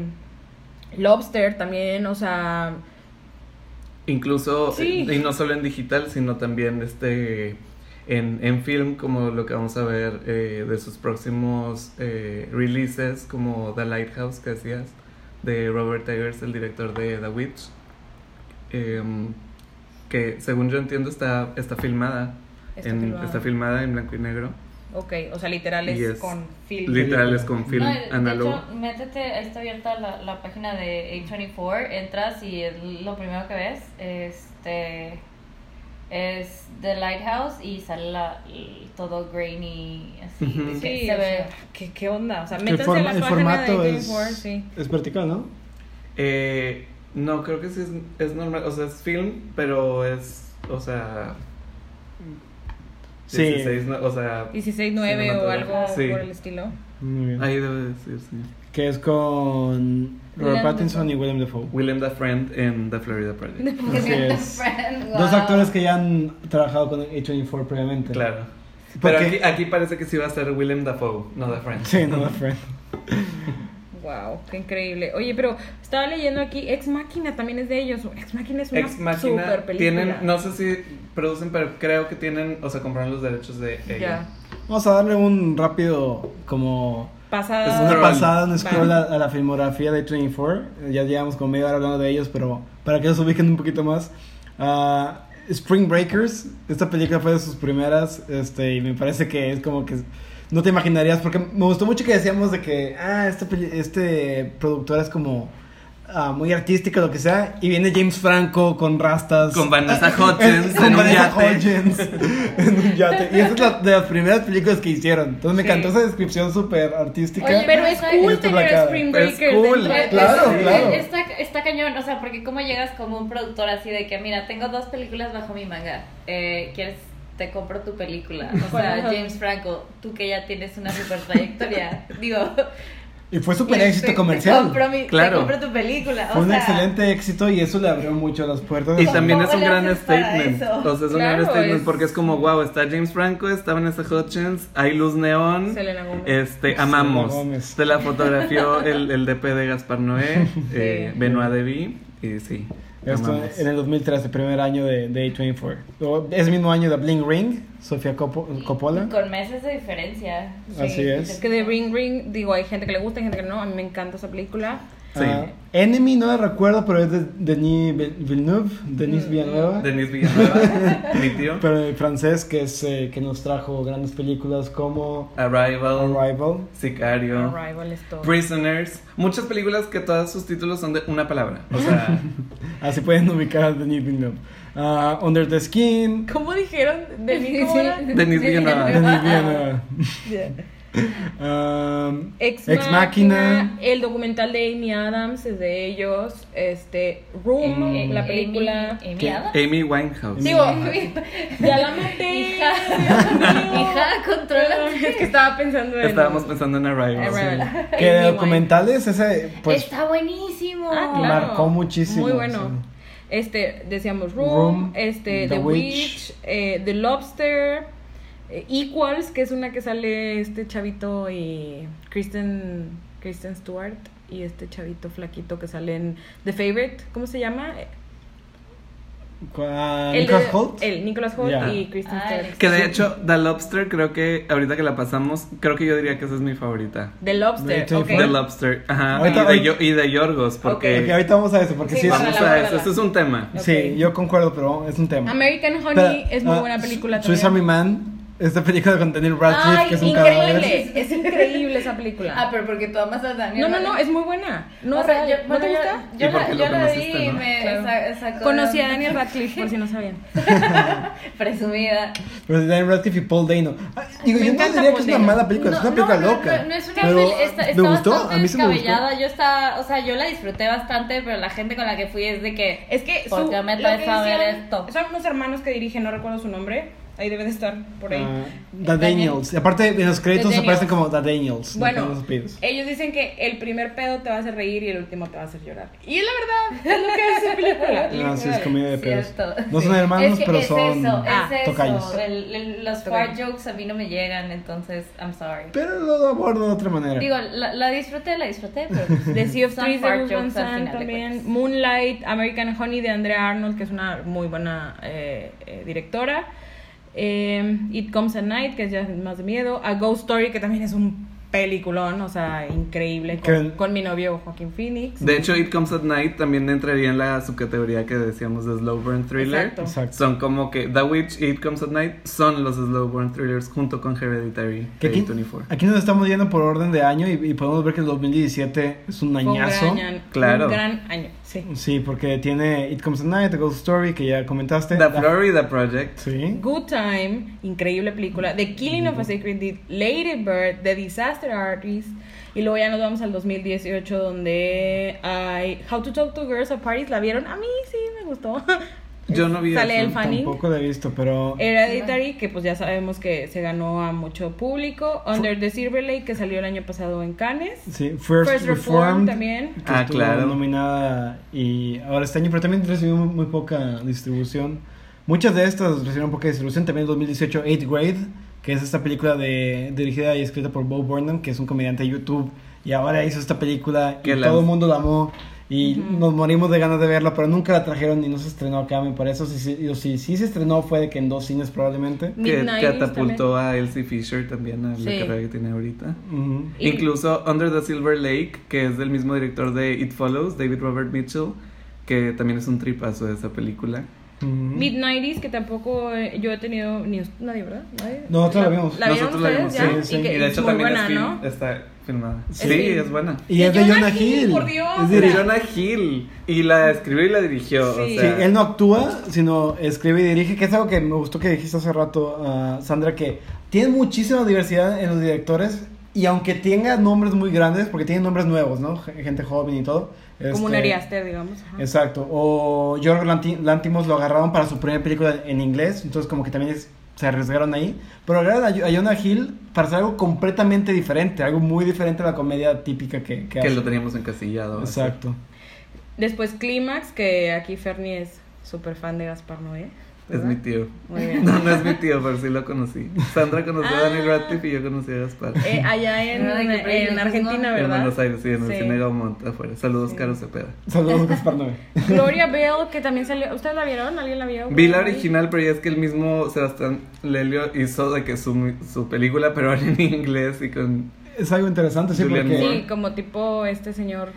Lobster también, o sea. Incluso, Sí. eh, y no solo en digital, sino también este en, en film, como lo que vamos a ver eh, de sus próximos eh, releases, como The Lighthouse que decías, de Robert Eggers, el director de The Witch, em, que según yo entiendo está, está filmada Está en- filmada. está filmada en blanco y negro. Ok, o sea, literal es, es con film. Literal es con film No, de análogo. hecho, métete, está abierta la, la página de A24, entras y es lo primero que ves, este es The Lighthouse y sale la, todo grainy, así, Ujú. que Sí, se ve... ¿qué, ¿qué onda? O sea, métanse forma- en la el página formato de es, A24, sí. es vertical, ¿no? Eh, no, creo que sí es, es normal. O sea, es film, pero es. O sea. Sí. 16, no, o sea. 16-9 o algo Sí. por el estilo. Muy bien. Ahí debe decir, sí. Que es con Robert Willem Pattinson y William Dafoe. Willem Friend en The Florida Project. Así es. Friend, Dos wow. actores que ya han trabajado con A24 previamente. Claro. Pero aquí, aquí parece que sí va a ser Willem Dafoe, no The Friend. Sí, no, The Friend. Wow, qué increíble. Oye, pero estaba leyendo aquí, Ex Máquina también es de ellos. Ex Máquina es una Ex super Machina película. tienen, no sé si producen, pero creo que tienen, o sea, compraron los derechos de ella. Ya. Vamos a darle un rápido como Pasada. una pasada, un scroll a, a la filmografía de 24. Ya llevamos como media hora hablando de ellos, pero para que los ubiquen un poquito más. Ah, Spring Breakers, esta película fue de sus primeras, este, y me parece que es como que no te imaginarías, porque me gustó mucho que decíamos de que, ah, este, este productor es como ah, muy artística, lo que sea, y viene James Franco con rastas. Con Vanessa Hudgens con en un Vanessa yate. Hudgens en un yate. Y esa es la, de las primeras películas que hicieron. Entonces me Sí. encantó esa descripción súper artística. Oye, Pero es cool es tener. Spring Es Breakers cool. dentro de- Claro, Eh, claro. Está, está cañón, o sea, porque como llegas como un productor así de que, mira, tengo dos películas bajo mi manga, eh, ¿quieres, te compro tu película? O sea. James Franco, tú que ya tienes una super trayectoria, digo... Y fue súper te- éxito te comercial. compro mi- Claro. Te compro tu película, o Fue un sea, excelente éxito y eso le abrió mucho las puertas. Y ¿Cómo también es un gran statement. O sea, es un Claro, gran statement es- porque es como, wow, está James Franco, está Vanessa Hudgens, hay luz neón. Selena Gomez. Este, amamos. Gómez. Te la fotografió el, el DP de Gaspar Noé, eh, Benoit Devi, y sí. Esto en el 2013, primer año de, de A24. Luego, Ese mismo año de Bling Ring, Sofía Coppo- Coppola. Con meses de diferencia. Así es. Es que de Ring Ring, digo, hay gente que le gusta, hay gente que no. A mí me encanta esa película. Sí. Ah, Enemy no la recuerdo, pero es de Denis Vil- Villeneuve, Denis Villanueva. Denis Villanueva, mi tío. Pero el francés que es eh, que nos trajo grandes películas como Arrival, Arrival. Sicario, Arrival es todo. Prisoners. Muchas películas que todos sus títulos son de una palabra. O sea, Así pueden ubicar a Denis Villeneuve. Ah, Under the Skin. ¿Cómo dijeron? ¿De mí cómo era? Denis Villanueva. Denis Villeneuve. Yeah. Um, Ex, Ex Máquina, el documental de Amy Adams es de ellos, este Room, Eh, la película. Amy, Amy ¿Qué? Adams. Amy Winehouse. Digo, ya la maté. Hija. Hija, controla. Es que estaba pensando en Estábamos pensando en Arrival. Arrival. que de documentales ese pues Está buenísimo. Ah, claro. marcó muchísimo. Muy bueno. sí. Este, decíamos Room, Room, este, The The, Witch. Witch, eh, The Lobster, eh, Equals, que es una que sale este chavito y Kristen, Kristen Stewart y este chavito flaquito que sale en The Favorite, ¿cómo se llama? El Nicholas de- Holt. El Nicholas Holt y Kristen Ah, Stewart. Que de hecho, The Lobster, creo que ahorita que la pasamos, creo que yo diría que esa es mi favorita. The Lobster, The Lobster, ajá. Ahorita- y, de, y de Yorgos, porque. Ok, ahorita vamos a eso, porque sí, Vamos a eso, este es un tema. sí, yo concuerdo, pero es un tema. American Honey es muy ah, buena película Swiss también. Army Man, esta película con Daniel Radcliffe, Ay, que es un cadáver. increíble, es increíble esa película. Ah, pero porque tú amas a Daniel. No, no, no, es muy buena. No, o sea, yo, ¿no bueno, te yo- gusta? Yo, ¿Y por la, yo la vi y no? me Claro. sacó Conocí a Daniel Radcliffe, por si no sabían. Presumida. Pero de Daniel Radcliffe y Paul Dano. Ah, digo, Me yo no diría que es una Dano. mala película, es una película no, loca. No, no es una peli- está, está me gustó, bastante a mí sí me gustó. descabellada. Yo estaba, o sea, yo la disfruté bastante, pero la gente con la que fui es de que Es que ¿Por qué me traes a ver esto? Son unos hermanos que dirigen, no recuerdo su nombre. Ahí debe de estar, por ahí. Ah, The Daniels. Y aparte en los créditos The aparecen como The Daniels. no Bueno, apellidos. ellos dicen que el primer pedo te va a hacer reír y el último te va a hacer llorar. Y es la verdad, es lo que esa película. Ah, sí, es comedia de pedos. Cierto. No son hermanos, Es que pero es son eso, Ah, es eso. tocayos. El- el- los fart jokes a mí no me llegan, entonces I'm sorry. Pero lo abordo de otra manera. Digo, la, la disfruté, la disfruté, pero pues, The Sea of Trees de de también. Moonlight, American Honey de Andrea Arnold, que es una muy buena eh, eh, directora. Eh, It Comes at Night, que es ya más de miedo. A Ghost Story, que también es un peliculón, o sea, increíble, con, con mi novio Joaquín Phoenix. De hecho, It Comes at Night también entraría en la subcategoría que decíamos de Slow Burn Thriller. Exacto. Exacto. Son como que The Witch y It Comes at Night son los Slow Burn Thrillers junto con Hereditary Que aquí, A24. aquí nos estamos yendo por orden de año y, y podemos ver que el 2017 es un añazo. gran año. Claro. Un gran año, sí. Sí, porque tiene It Comes at Night, The Ghost Story, que ya comentaste. The Florida Project. Sí. Good Time, increíble película. The Killing of a Sacred Deed, Lady Bird, The Disaster Artist. Y luego ya nos vamos al 2018 donde hay How to Talk to Girls at Parties. ¿La vieron? A mí sí me gustó. Yo no vi Sale el Fanning. Tampoco la he visto, pero... Hereditary, que pues ya sabemos que se ganó a mucho público. Under the Silver Lake, que salió el año pasado en Cannes. Sí, First, First Reformed Reformed, también. que Ah, estuvo claro. nominada y ahora este año, pero también recibió muy, muy poca distribución. Muchas de estas recibieron poca distribución. También en 2018, 8th Grade, que es esta película de, dirigida y escrita por Bo Burnham, que es un comediante de YouTube. Y ahora hizo esta película y Que la- todo el mundo la amó. Y nos morimos de ganas de verla, pero nunca la trajeron y no se estrenó acá, me parece. Si, si, o si, sí se estrenó fue de que en dos cines probablemente. Que catapultó a Elsie Fisher también a la Sí. carrera que tiene ahorita. Incluso Under the Silver Lake, que es del mismo director de It Follows, David Robert Mitchell, que también es un tripazo de esa película. Ujú. Mid-90s, que tampoco eh, yo he tenido ni nadie, ¿verdad? ¿Nadie? Nosotros la vimos. ¿La vieron Nosotros la vimos, ya? sí, sí. Y, que Y de hecho también buena, es film- ¿no? está filmada. Sí. Sí, es buena. Y es de Jonah Hill. por Dios. Es De Jonah Hill. Y la escribió y la dirigió. Sí. O Sí, sea, él no actúa, sino escribe y dirige, que es algo que me gustó que dijiste hace rato, ah, Sandra, que tiene muchísima diversidad en los directores y aunque tenga nombres muy grandes, porque tienen nombres nuevos, ¿no? Gente joven y todo. Como un este, Ari Aster, digamos. ajá. Exacto. O George Lanti- Lantimos lo agarraron para su primera película en inglés, entonces como que también es- se arriesgaron ahí. Pero agarraron a, a Jonah Hill para hacer algo completamente diferente, algo muy diferente a la comedia típica que, que que lo teníamos encasillado. Exacto. Después Clímax, que aquí Fernie es súper fan de Gaspar Noé. Es ¿verdad? mi tío. Muy bien. No, no es mi tío, pero sí lo conocí. Sandra conoció a Daniel Ah. Radcliffe y yo conocí a Gaspar. Eh, allá en, ¿Verdad? En Argentina, ¿no? En ¿verdad? Buenos Aires, sí, en el Sí. cine Gaumont afuera. Saludos, Sí. Caro Cepeda. Saludos, Gaspar Noé. Gloria Bell, que también salió. ¿Ustedes la vieron? ¿Alguien la vio? Vi la original, pero ya es que el mismo Sebastián Lelio hizo de que su, su película, pero ahora en inglés y con... Es algo interesante, sí, porque... Sí, como tipo este señor.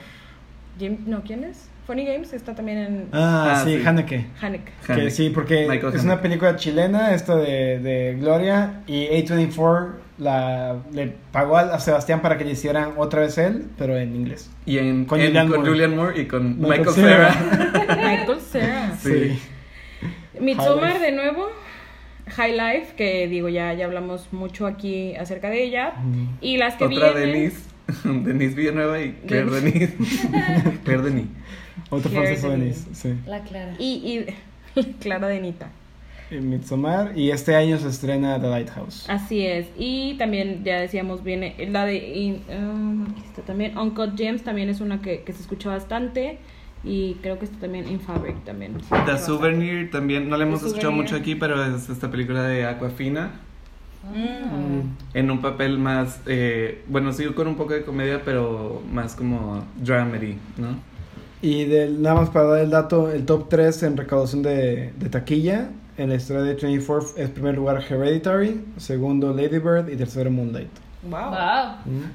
Jim, no, ¿quién es? Funny Games está también en Ah, Ah, sí, sí. Haneke. Haneke. Que sí, porque Michael es una película chilena, esta de, de Gloria, y A24 la, le pagó a, a Sebastián para que le hicieran otra vez él, pero en inglés. Y en, Con en- con Moore. Y con Michael Michael, Cera. Michael Cera. Sí. Midsommar High Life. de nuevo. High Life, que digo, ya, ya hablamos mucho aquí acerca de ella. Y las que Otra vienen. Denise. Denise Villanueva y Claire Denise. Denise. Claire Denis. Otro francés Denis. Sí. La Clara. Y, y Clara Denita. Y Midsommar, y este año se estrena The Lighthouse. Así es. Y también, ya decíamos, viene la de. y, um, aquí está también. Uncut Gems también es una que, que se escucha bastante. Y creo que está también In Fabric también. The bastante. Souvenir también, no la hemos The escuchado Souvenir. mucho aquí, pero es esta película de Aquafina. Mm. En un papel más, eh, bueno, sí, con un poco de comedia, pero más como dramedy, ¿no? Y del, nada más para dar el dato, el top 3 en recaudación de, de taquilla en la historia de 24 es primer lugar Hereditary, segundo Lady Bird y tercero Moonlight. Wow. Wow. Mm.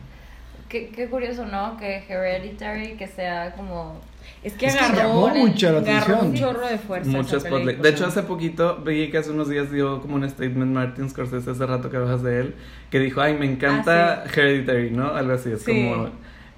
Qué, qué curioso, ¿no? Que Hereditary, que sea como... Es que Es que agarró, llamó mucho la agarró un atención. chorro de fuerza. Spotlight. película. De hecho, hace poquito vi que hace unos días dio como un statement Martin Scorsese, hace rato que hablas de él, que dijo, ay, me encanta Ah, Hereditary, ¿no? Algo así, es Sí, como...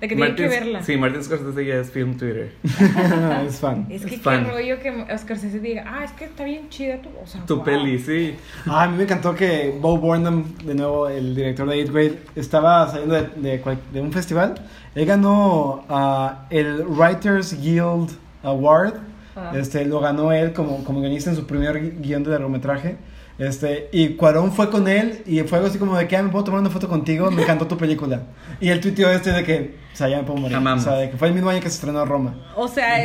de que tienen que Martin- verla. Sí, Martin Scorsese ya es film Twitter. es fan. Es que Es qué fan. rollo que Oscar se diga, ah, es que está bien chida tu, o sea, Tu wow. peli, sí. Ah, a mí me encantó que Bo Burnham, de nuevo el director de 8 Grade, estaba saliendo de, de cual- de un festival. Él ganó ah, el Writers Guild Award. Ah. Este, lo ganó él como, como guionista en su primer gui- guion de largometraje. Este, y Cuarón fue con él y fue algo así como de que "Ah, me puedo tomar una foto contigo, me encantó tu película. Y él tuiteó este de que, o sea, ya me puedo morir. Amamos. O sea, de que fue el mismo año que se estrenó Roma. O sea,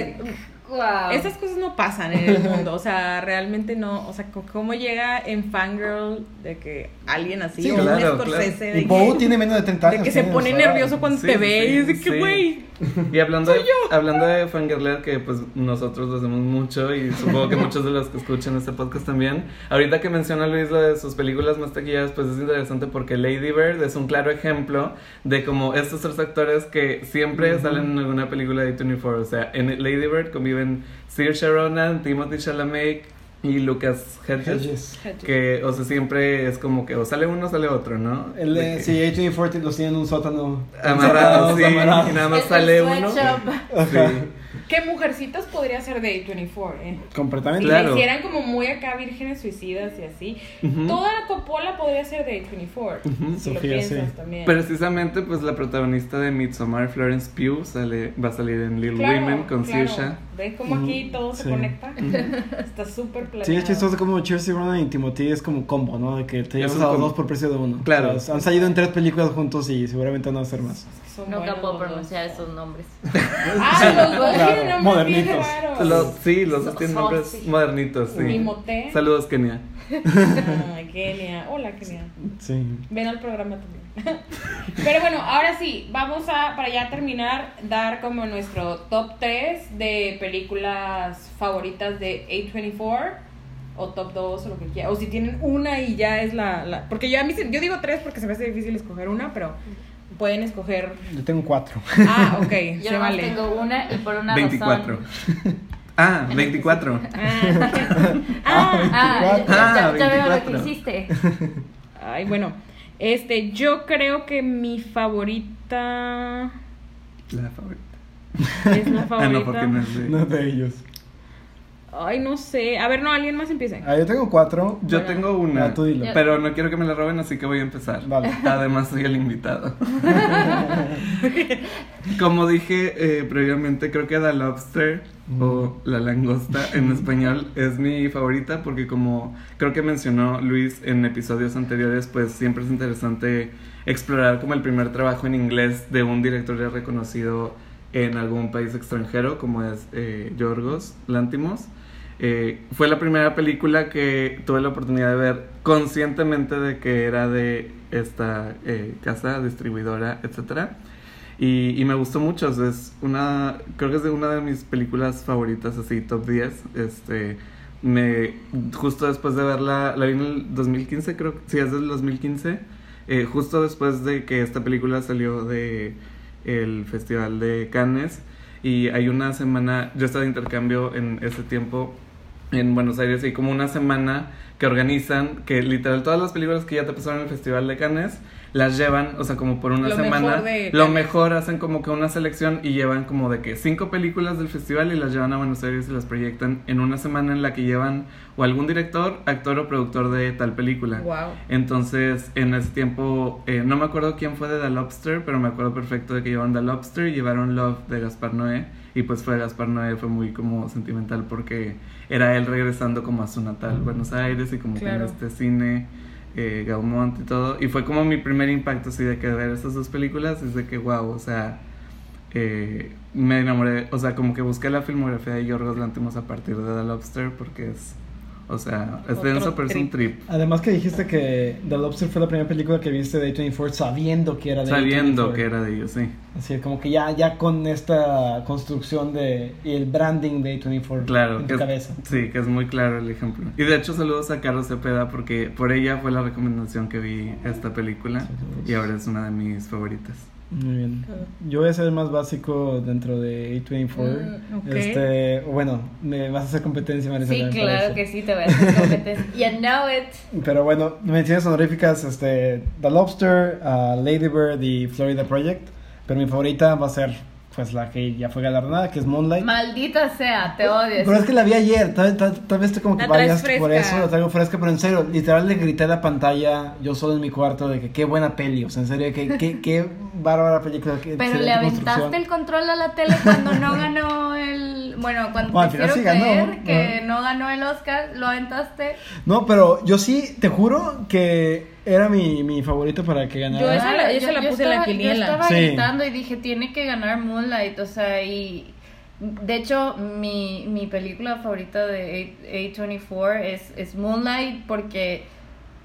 Wow. esas cosas no pasan en el mundo, o sea, realmente no, o sea, cómo llega en Fangirl de que alguien así, Sí, o claro, un Scorsese, Y de, Poe que, tiene menos de 30 de años. que se pone o sea, nervioso cuando Sí, te ve sí, y es de que, güey, Y hablando de, Soy yo. hablando de fangirlear, que pues nosotros lo hacemos mucho y supongo que muchos de los que escuchan este podcast también. Ahorita que menciona Luis lo de sus películas más taquilleras, pues es interesante porque Lady Bird es un claro ejemplo de como estos tres actores que siempre salen en alguna película de 24. O sea, en Lady Bird conviven Saoirse Ronan, Timothy Chalamet y Lucas Hedges. Hedges. Que, o sea, siempre es como que o sale uno o sale otro, ¿no? El De de, que- sí, A24 los tienen en un sótano. Amarrados, sí, amarrados. y nada más el sale uno. Sí. Que Mujercitas podría ser de A24, ¿eh? Completamente. Si Claro. la hicieran como muy acá vírgenes suicidas y así. Ujú. Toda la Coppola podría ser de A24. Ujú. Si lo Sofía, piensas sí. también. Precisamente, pues la protagonista de Midsommar, Florence Pugh, sale, va a salir en Little Claro, Women con claro. Saoirse. ¿Ves cómo aquí todo se sí. conecta? Está súper planeado. Sí, es chistoso como Cheers y Ronan y Timothy es como combo, ¿no? De que te llevas a los dos por precio de uno. Claro. O sea, han salido en tres películas juntos y seguramente van a hacer más. Son Nunca puedo pronunciar esos nombres. Ah, los dos claro, tienen nombres bien modernitos. raros. Los- sí, los dos tienen nombres sí. modernitos, sí. Saludos, Kenia. Ay, Kenia. Hola, Kenia. Sí. Ven al programa también. Pero bueno, ahora sí, vamos a, para ya terminar, dar como nuestro top 3 de películas favoritas de A24 o top 2 o lo que quieran. O si tienen una y ya es la... la- porque yo a mí, se- yo digo 3 porque se me hace difícil escoger una, pero pueden escoger... Yo tengo cuatro. Ah, ok, Yo se vale. tengo una y por una 24. razón. Ah, 24. Ah, ah, Ah, ya, Ah, veo lo 24. que hiciste. ay, bueno. Este, yo creo que mi favorita La favorita. es la Ah, favorita. no, porque no es de- No de ellos. Ay, no sé. A ver, no, alguien más empiece. Ah, yo tengo cuatro. Yo Bueno. tengo una, Ah, tú dilo. pero no quiero que me la roben, así que voy a empezar. Dale. Además, soy el invitado. Como dije eh, previamente, creo que The Lobster o La Langosta en español es mi favorita porque como creo que mencionó Luis en episodios anteriores, pues siempre es interesante explorar como el primer trabajo en inglés de un director ya reconocido en algún país extranjero, como es eh, Yorgos Lántimos. Eh, fue la primera película que tuve la oportunidad de ver conscientemente de que era de esta eh, casa distribuidora, etcétera. Y, me gustó mucho, es una, creo que es de una de mis películas favoritas, así, top 10. Este, me, justo después de verla, la vi en el 2015, creo sí, es del 2015, eh, justo después de que esta película salió de el Festival de Cannes. Y hay una semana, yo estaba de intercambio en ese tiempo en Buenos Aires y como una semana que organizan que literal todas las películas que ya te pasaron en el Festival de Cannes las llevan, o sea, como por una Lo semana, mejor de lo mejor hacen como que una selección y llevan como de que cinco películas del festival y las llevan a Buenos Aires y las proyectan en una semana en la que llevan o algún director, actor o productor de tal película. Wow. Entonces, en ese tiempo, eh, no me acuerdo quién fue de The Lobster, pero me acuerdo perfecto de que llevaron The Lobster y llevaron Love de Gaspar Noé. Y pues fue Gaspar Noé, fue muy como sentimental porque era él regresando como a su natal, Buenos Aires, y como Claro. con este cine, eh, Gaumont y todo. Y fue como mi primer impacto así de que ver estas dos películas, es de que wow, o sea, eh, me enamoré, o sea, como que busqué la filmografía de Yorgos Lantimos a partir de The Lobster porque es, o sea, es Otro denso, pero es un trip. Además que dijiste que The Lobster fue la primera película que viste de A24 sabiendo que era de Sabiendo A24. que era de ellos, sí. Así como que ya, ya con esta construcción de y el branding de A24 Claro, en tu es, cabeza. sí, que es muy claro el ejemplo. Y de hecho saludos a Carlos Cepeda porque por ella fue la recomendación que vi esta película y ahora es una de mis favoritas. Muy bien. Yo voy a ser más básico dentro de A24. Mm. Este, bueno, me vas a hacer competencia, Marisa. Sí, claro que sí, te voy a hacer competencia. You know it. Pero bueno, menciones honoríficas, este, The Lobster, uh, Lady Bird y Florida Project. Pero mi favorita va a ser, pues, la que ya fue galardonada, que es Moonlight. Maldita sea, te odio. Pero es que la vi ayer, tal, tal, tal vez te como que vayas por eso, la traigo fresca, pero en serio, literal le grité a la pantalla, yo solo en mi cuarto, de que qué buena peli, o sea, en serio, que qué, qué bárbara película. Qué Pero le aventaste el control a la tele cuando no ganó el. Bueno, cuando Bueno, te quiero sí ganó, creer que no ganó el Oscar, lo aventaste. No, pero yo sí, te juro que era mi, mi favorito para que ganara. Yo esa la- esa la puse en la estaba- quiniela. Yo estaba Sí. gritando y dije, tiene que ganar Moonlight, o sea, y... De hecho, mi, mi película favorita de A- A24 es, es Moonlight porque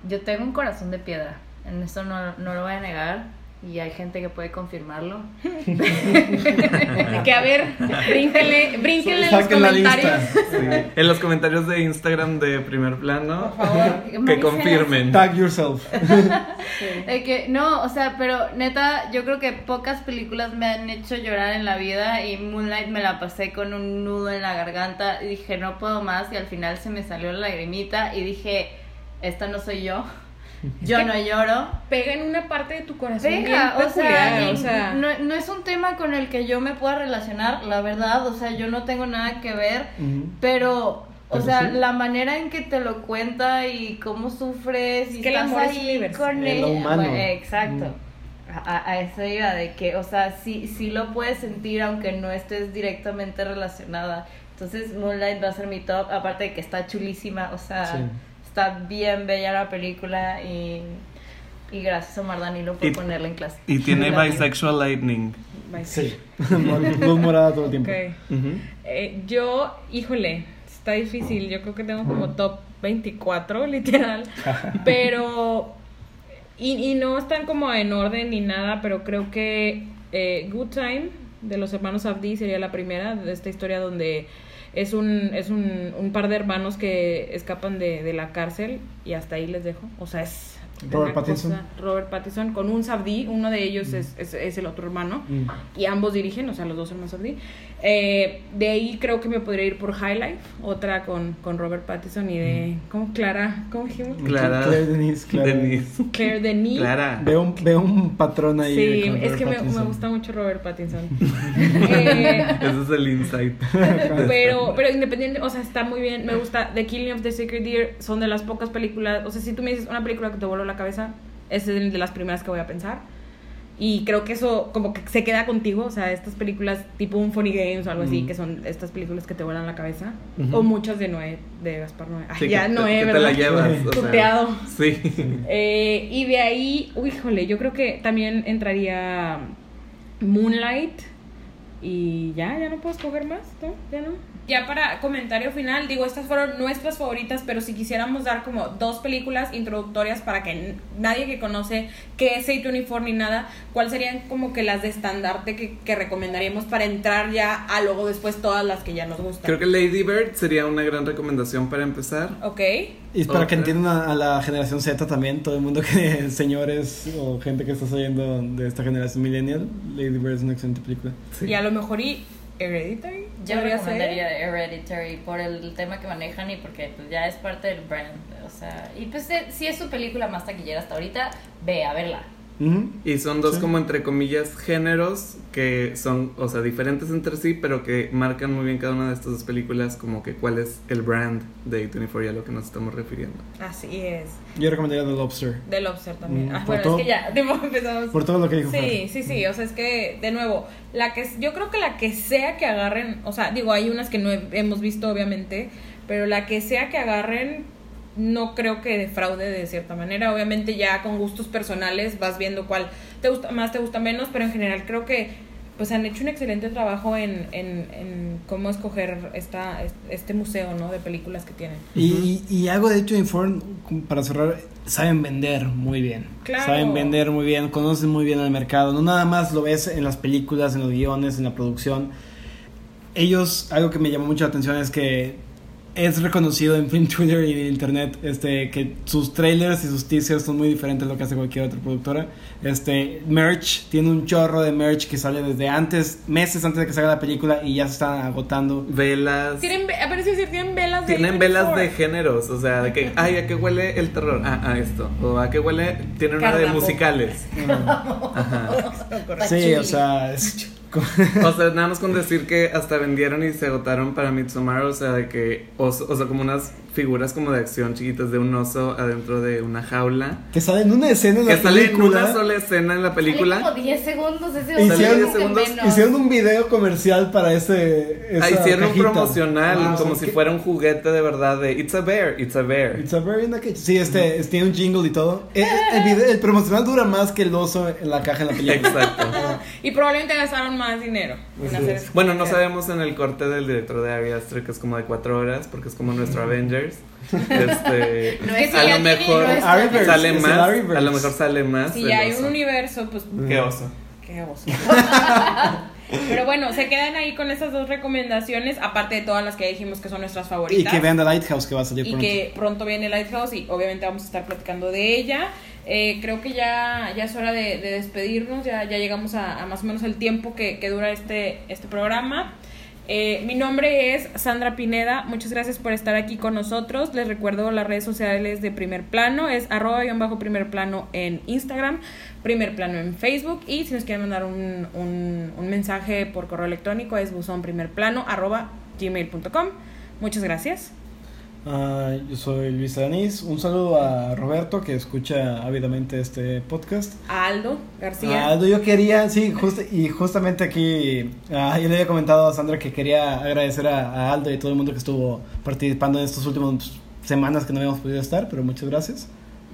yo tengo un corazón de piedra. En eso no, no lo voy a negar. Y hay gente que puede confirmarlo. Que a ver, brínquenle, brínquenle en los comentarios. Sí. En los comentarios de Instagram de primer plano, Por favor. que confirmen. Tag yourself. De que, no, o sea, pero neta, yo creo que pocas películas me han hecho llorar en la vida y Moonlight me la pasé con un nudo en la garganta y dije, no puedo más y al final se me salió la lagrimita y dije, esta no soy yo, yo que- no lloro. Pega en una parte de tu corazón bien o sea, o no, no es un tema con el que yo me pueda relacionar, la verdad, o sea, yo no tengo nada que ver, pero... O Pero sea, sí. la manera en que te lo cuenta y cómo sufres y que el estás amor es ahí con Es lo ella. humano. Bueno, exacto. A, a- a eso iba, de que, o sea, sí, sí lo puedes sentir aunque no estés directamente relacionada. Entonces, Moonlight va a ser mi top, aparte de que está chulísima, o sea, Sí. Está bien bella la película y, y gracias a Omar Danilo por Y- ponerla en clase. Y tiene bisexual lightning. Sí. Luz morada todo el tiempo. Ok. Ujú. Eh, yo, híjole, está difícil. Yo creo que tengo como top 24, literal. pero. Y, y no están como en orden ni nada, pero creo que eh, Good Time de los hermanos Abdi sería la primera de esta historia donde es un, es un, un par de hermanos que escapan de, de la cárcel y hasta ahí les dejo. O sea, es. Robert Pattinson. cosa- Robert Pattinson con un Sabdi, uno de ellos es, es, es el otro hermano Mm. y ambos dirigen, o sea, los dos hermanos Abdi. Eh, de ahí creo que me podría ir por High Life, otra con, con Robert Pattinson y de. ¿Cómo? Clara. ¿Cómo dijimos? Clara. Claire Denise, Clara. Denise. Claire Denis. Clara. Veo un, veo un patrón ahí. Sí, con es que me, me gusta mucho Robert Pattinson. Eh, Ese es el insight. pero, pero independiente, o sea, está muy bien. Me gusta The Killing of the Sacred Deer. Son de las pocas películas. O sea, si tú me dices una película que te voló la cabeza, es de las primeras que voy a pensar. Y creo que eso como que se queda contigo. O sea, estas películas tipo un Funny Games o algo así, Mm. que son estas películas que te vuelan la cabeza. Ujú. O muchas de Noé, de Gaspar Noé. Ay, Sí, ya que Noé, que te ¿verdad? la llevas. o sea, Tuteado. Sí. Eh, y de ahí, uy, híjole, yo creo que también entraría Moonlight. Y ya, ya no puedo escoger más, ¿no? Ya no. Ya para comentario final, digo, estas fueron nuestras favoritas, pero si quisiéramos dar como dos películas introductorias para que nadie que conoce qué es A24 ni nada, ¿cuáles serían como que las de estandarte que, que recomendaríamos para entrar ya a luego después todas las que ya nos gustan? Creo que Lady Bird sería una gran recomendación para empezar. Ok. Y para que entiendan a, a la generación Z también, todo el mundo que, señores o gente que está saliendo de esta generación millennial, Lady Bird es una excelente película. Sí. Y a lo mejor y Hereditary. Yo podría ser. recomendaría Hereditary por el tema que manejan y porque pues, ya es parte del brand. O sea, y pues eh, si es su película más taquillera hasta ahorita, ve a verla. Y son dos Sí. como entre comillas géneros que son, o sea, diferentes entre sí, pero que marcan muy bien cada una de estas dos películas como que cuál es el brand de A24 y a lo que nos estamos refiriendo. Así es. Yo recomendaría The Lobster. The Lobster también. Mm, ah, por bueno, todo- es que ya, tipo, empezamos. Por todo lo que dijo Sí, Fer. sí, sí, o sea, es que, de nuevo, la que, yo creo que la que sea que agarren, o sea, digo, hay unas que no he- hemos visto, obviamente, pero la que sea que agarren, no creo que defraude de cierta manera, obviamente ya con gustos personales vas viendo cuál te gusta más, te gusta menos, pero en general creo que, pues han hecho un excelente trabajo en, en, en cómo escoger esta, este museo, ¿no? De películas que tienen. Y, y, algo de hecho Inform, para cerrar, saben vender muy bien. Claro. Saben vender muy bien, conocen muy bien el mercado. No nada más lo ves en las películas, en los guiones, en la producción. Ellos, algo que me llamó mucho la atención es que es reconocido en Film Twitter y en internet este que sus trailers y sus teasers son muy diferentes de lo que hace cualquier otra productora. Este merch tiene un chorro de merch que sale desde antes, meses antes de que salga la película y ya se están agotando. Velas. Tienen, pero es decir, tienen velas de Tienen velas de A24. géneros, o sea, de que, ay, ¿a qué huele el terror? Ah, a esto. O ¿a qué huele? Tiene una de musicales. Ajá. Sí, o sea, es- O sea, nada más con decir que hasta vendieron y se agotaron para Midsommar, o sea, de que, oso- o sea, como unas figuras como de acción chiquitas de un oso adentro de una jaula. que sale en una escena en Que la sale en película. una sola escena en la Sale película. como 10 segundos ese Hicieron- sale como que segundos, menos. Hicieron un video comercial para ese. esa Ah, hicieron un cajita. promocional, Ah, o como sea, si que- fuera un juguete de verdad de It's a bear, it's a bear. It's a very nice- Sí, este, es- tiene un jingle y todo. El, el video- el promocional dura más que el oso en la caja en la película. Exacto. Y probablemente gastaron más dinero eso. Bueno, no sabemos en el corte del director de Ari Aster que es como de cuatro horas, porque es como nuestro Avenger. Este, No es que a lo mejor sale más, a lo mejor sale más. Si hay oso. un universo, pues Qué oso. Qué oso. Pero bueno, se quedan ahí con esas dos recomendaciones, aparte de todas las que dijimos que son nuestras Y favoritas. que vean The Lighthouse que va a salir Y pronto. que pronto viene Lighthouse y obviamente vamos a estar platicando de ella. Eh, creo que ya, ya es hora de, de despedirnos, ya, ya llegamos a, a más o menos el tiempo que, que dura este, este programa. Eh, mi nombre es Sandra Pineda, muchas gracias por estar aquí con nosotros. Les recuerdo las redes sociales de Primer Plano, es arroba guion bajo primer plano en Instagram, Primer Plano en Facebook y si nos quieren mandar un, un, un mensaje por correo electrónico es buzonprimerplano arroba gmail.com. Muchas gracias. Ah, yo soy Luis Aranís. Un saludo a Roberto que escucha ávidamente este podcast. A Aldo García. Ah, Aldo, yo quería, sí, justo, y justamente aquí, ah, yo le había comentado a Sandra que quería agradecer a, a Aldo y a todo el mundo que estuvo participando en estas últimas semanas que no habíamos podido estar, pero muchas gracias.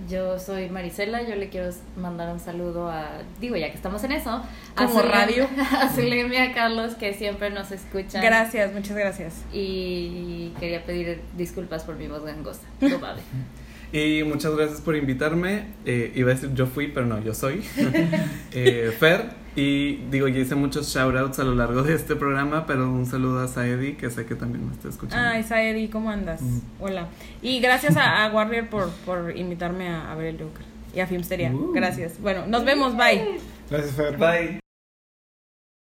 Yo soy Marisela, yo le quiero mandar un saludo a, digo ya que estamos en eso, Como a Zulem- radio. a Zulem y a Carlos que siempre nos escuchan. Gracias, muchas gracias. Y quería pedir disculpas por mi voz gangosa. No vale. Y muchas gracias por invitarme. Eh, iba a decir yo fui, pero no, yo soy. Eh, Fer. Y digo, ya hice muchos shoutouts a lo largo de este programa, pero un saludo a Saedi, que sé que también me está escuchando. Ay, Saedi, ¿cómo andas? Mm. Hola. Y gracias a, a Warrior por, por invitarme a, a ver el Joker. Y a Filmsteria. Uh. Gracias. Bueno, nos vemos, bye. Gracias, Fer. Bye.